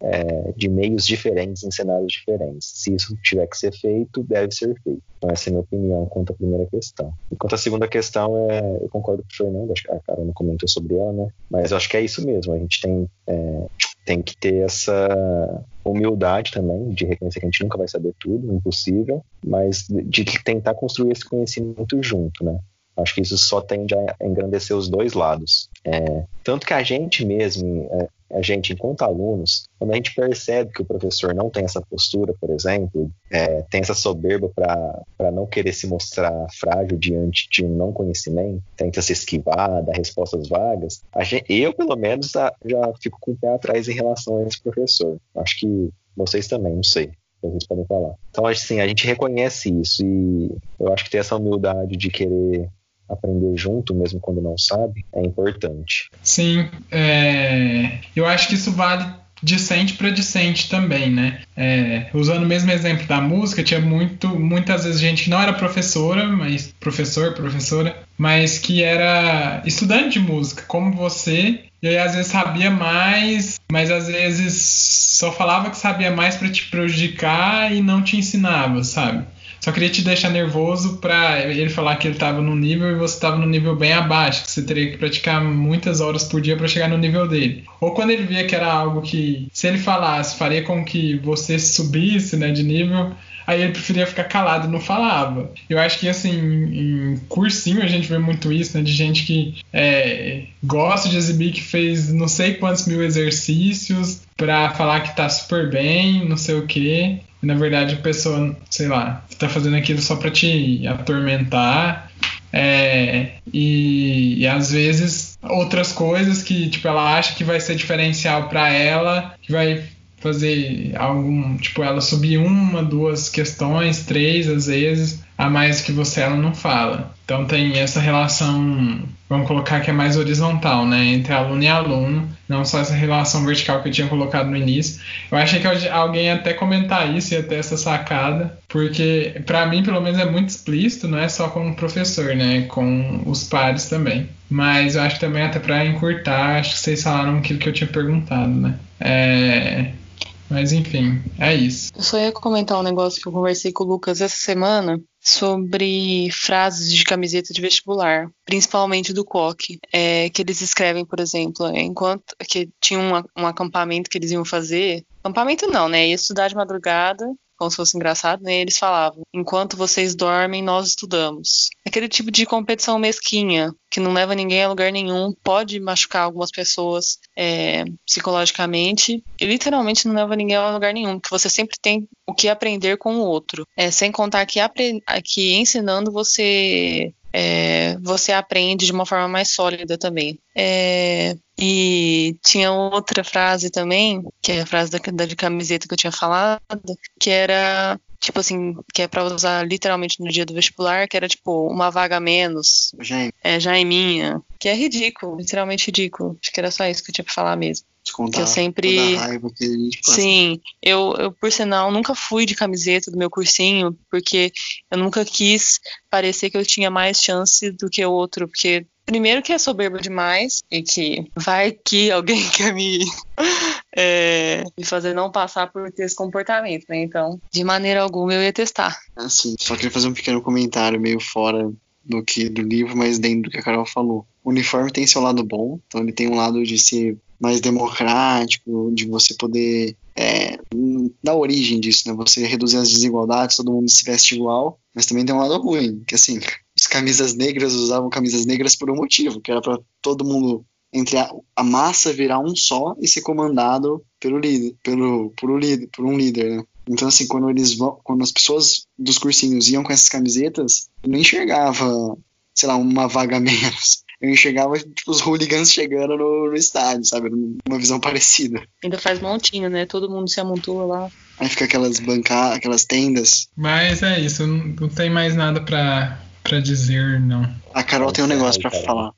é, de meios diferentes em cenários diferentes. Se isso tiver que ser feito, deve ser feito. Então, essa é a minha opinião quanto à primeira questão. E quanto à segunda questão, é, eu concordo com o Fernando, acho que a Carol não comentou sobre ela, né? Mas eu acho que é isso mesmo, a gente tem, é, tem que ter essa humildade também, de reconhecer que a gente nunca vai saber tudo, impossível, mas de tentar construir esse conhecimento junto, né? Acho que isso só tende a engrandecer os dois lados. É, tanto que a gente mesmo, é, a gente enquanto alunos, quando a gente percebe que o professor não tem essa postura, por exemplo, é, tem essa soberba para não querer se mostrar frágil diante de um não conhecimento, tenta se esquivar, dar respostas vagas, gente, eu pelo menos já, já fico com o pé atrás em relação a esse professor. Acho que vocês também, não sei vocês podem falar. Então, assim, a gente reconhece isso e eu acho que ter essa humildade de querer aprender junto, mesmo quando não sabe, é importante. Sim, é... eu acho que isso vale discente para discente também, né? É, usando o mesmo exemplo da música, tinha muito, muitas vezes gente que não era professora, mas professor, professora, mas que era estudante de música, como você, e aí às vezes sabia mais, mas às vezes só falava que sabia mais para te prejudicar e não te ensinava, sabe? Só queria te deixar nervoso para ele falar que ele estava no nível e você estava no nível bem abaixo, que você teria que praticar muitas horas por dia para chegar no nível dele. Ou quando ele via que era algo que, se ele falasse, faria com que você subisse né, de nível, aí ele preferia ficar calado e não falava. Eu acho que, assim, em cursinho a gente vê muito isso, né? De gente que é, gosta de exibir que fez não sei quantos mil exercícios para falar que tá super bem, não sei o quê. E, na verdade, a pessoa, sei lá, tá fazendo aquilo só para te atormentar. É, e, e, às vezes outras coisas que tipo ela acha que vai ser diferencial para ela, que vai fazer algum, tipo, ela subir uma, duas questões, três às vezes, a mais que você ela não fala. Então tem essa relação, vamos colocar que é mais horizontal, né, entre aluno e aluno, não só essa relação vertical que eu tinha colocado no início. Eu achei que alguém ia até comentar isso, ia ter essa sacada, porque para mim, pelo menos, é muito explícito, não é só com o professor, né, com os pares também. Mas eu acho também até para encurtar, acho que vocês falaram aquilo que eu tinha perguntado, né. É, mas enfim, é isso. Eu só ia comentar um negócio que eu conversei com o Lucas essa semana sobre frases de camiseta de vestibular, principalmente do coque, é, que eles escrevem, por exemplo, enquanto que tinha um, um acampamento que eles iam fazer, acampamento não, né? Ia estudar de madrugada como se fosse engraçado, né? Eles falavam: enquanto vocês dormem, nós estudamos. Aquele tipo de competição mesquinha, que não leva ninguém a lugar nenhum, pode machucar algumas pessoas é, psicologicamente, e literalmente não leva ninguém a lugar nenhum, porque você sempre tem o que aprender com o outro. É, sem contar que, que ensinando você é, você aprende de uma forma mais sólida também. É, e tinha outra frase também, que é a frase da, da de camiseta que eu tinha falado, que era tipo assim, que é para usar literalmente no dia do vestibular, que era tipo uma vaga a menos. Jaime. É, Jaiminha. Que é ridículo, literalmente ridículo. Acho que era só isso que eu tinha pra falar mesmo. Descontar que eu sempre. Que Sim, eu, eu, por sinal, nunca fui de camiseta do meu cursinho, porque eu nunca quis parecer que eu tinha mais chance do que o outro, porque Primeiro que é soberba demais e que vai que alguém quer me, é, me fazer não passar por ter esse comportamento, né? Então, de maneira alguma eu ia testar. Assim, só queria fazer um pequeno comentário meio fora do que do livro, mas dentro do que a Carol falou. O uniforme tem seu lado bom, então ele tem um lado de ser mais democrático, de você poder é, origem disso, né? Você reduzir as desigualdades, todo mundo se veste igual, mas também tem um lado ruim, que assim, as camisas negras usavam camisas negras por um motivo, que era para todo mundo entre a, a, massa virar um só e ser comandado pelo líder, pelo por um líder, por um líder, né? Então assim, quando eles vão, quando as pessoas dos cursinhos iam com essas camisetas, eu não enxergava, sei lá, uma vaga menos. Eu enxergava tipo, os hooligans chegando no, no estádio, sabe? Uma visão parecida. Ainda faz montinho, né? Todo mundo se amontoa lá. Aí fica aquelas bancadas, aquelas tendas. Mas é isso, não, não tem mais nada para para dizer, não. A Carol tem um negócio para falar.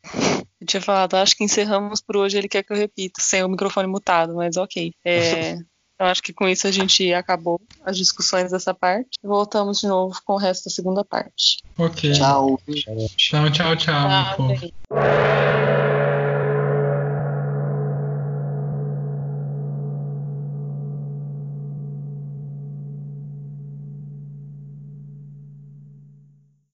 Eu tinha falado, acho que encerramos por hoje, ele quer que eu repita, sem o microfone mutado, mas ok. É, eu acho que com isso a gente acabou as discussões dessa parte. Voltamos de novo com o resto da segunda parte. Ok. Tchau. Tchau, tchau, tchau, tchau. tchau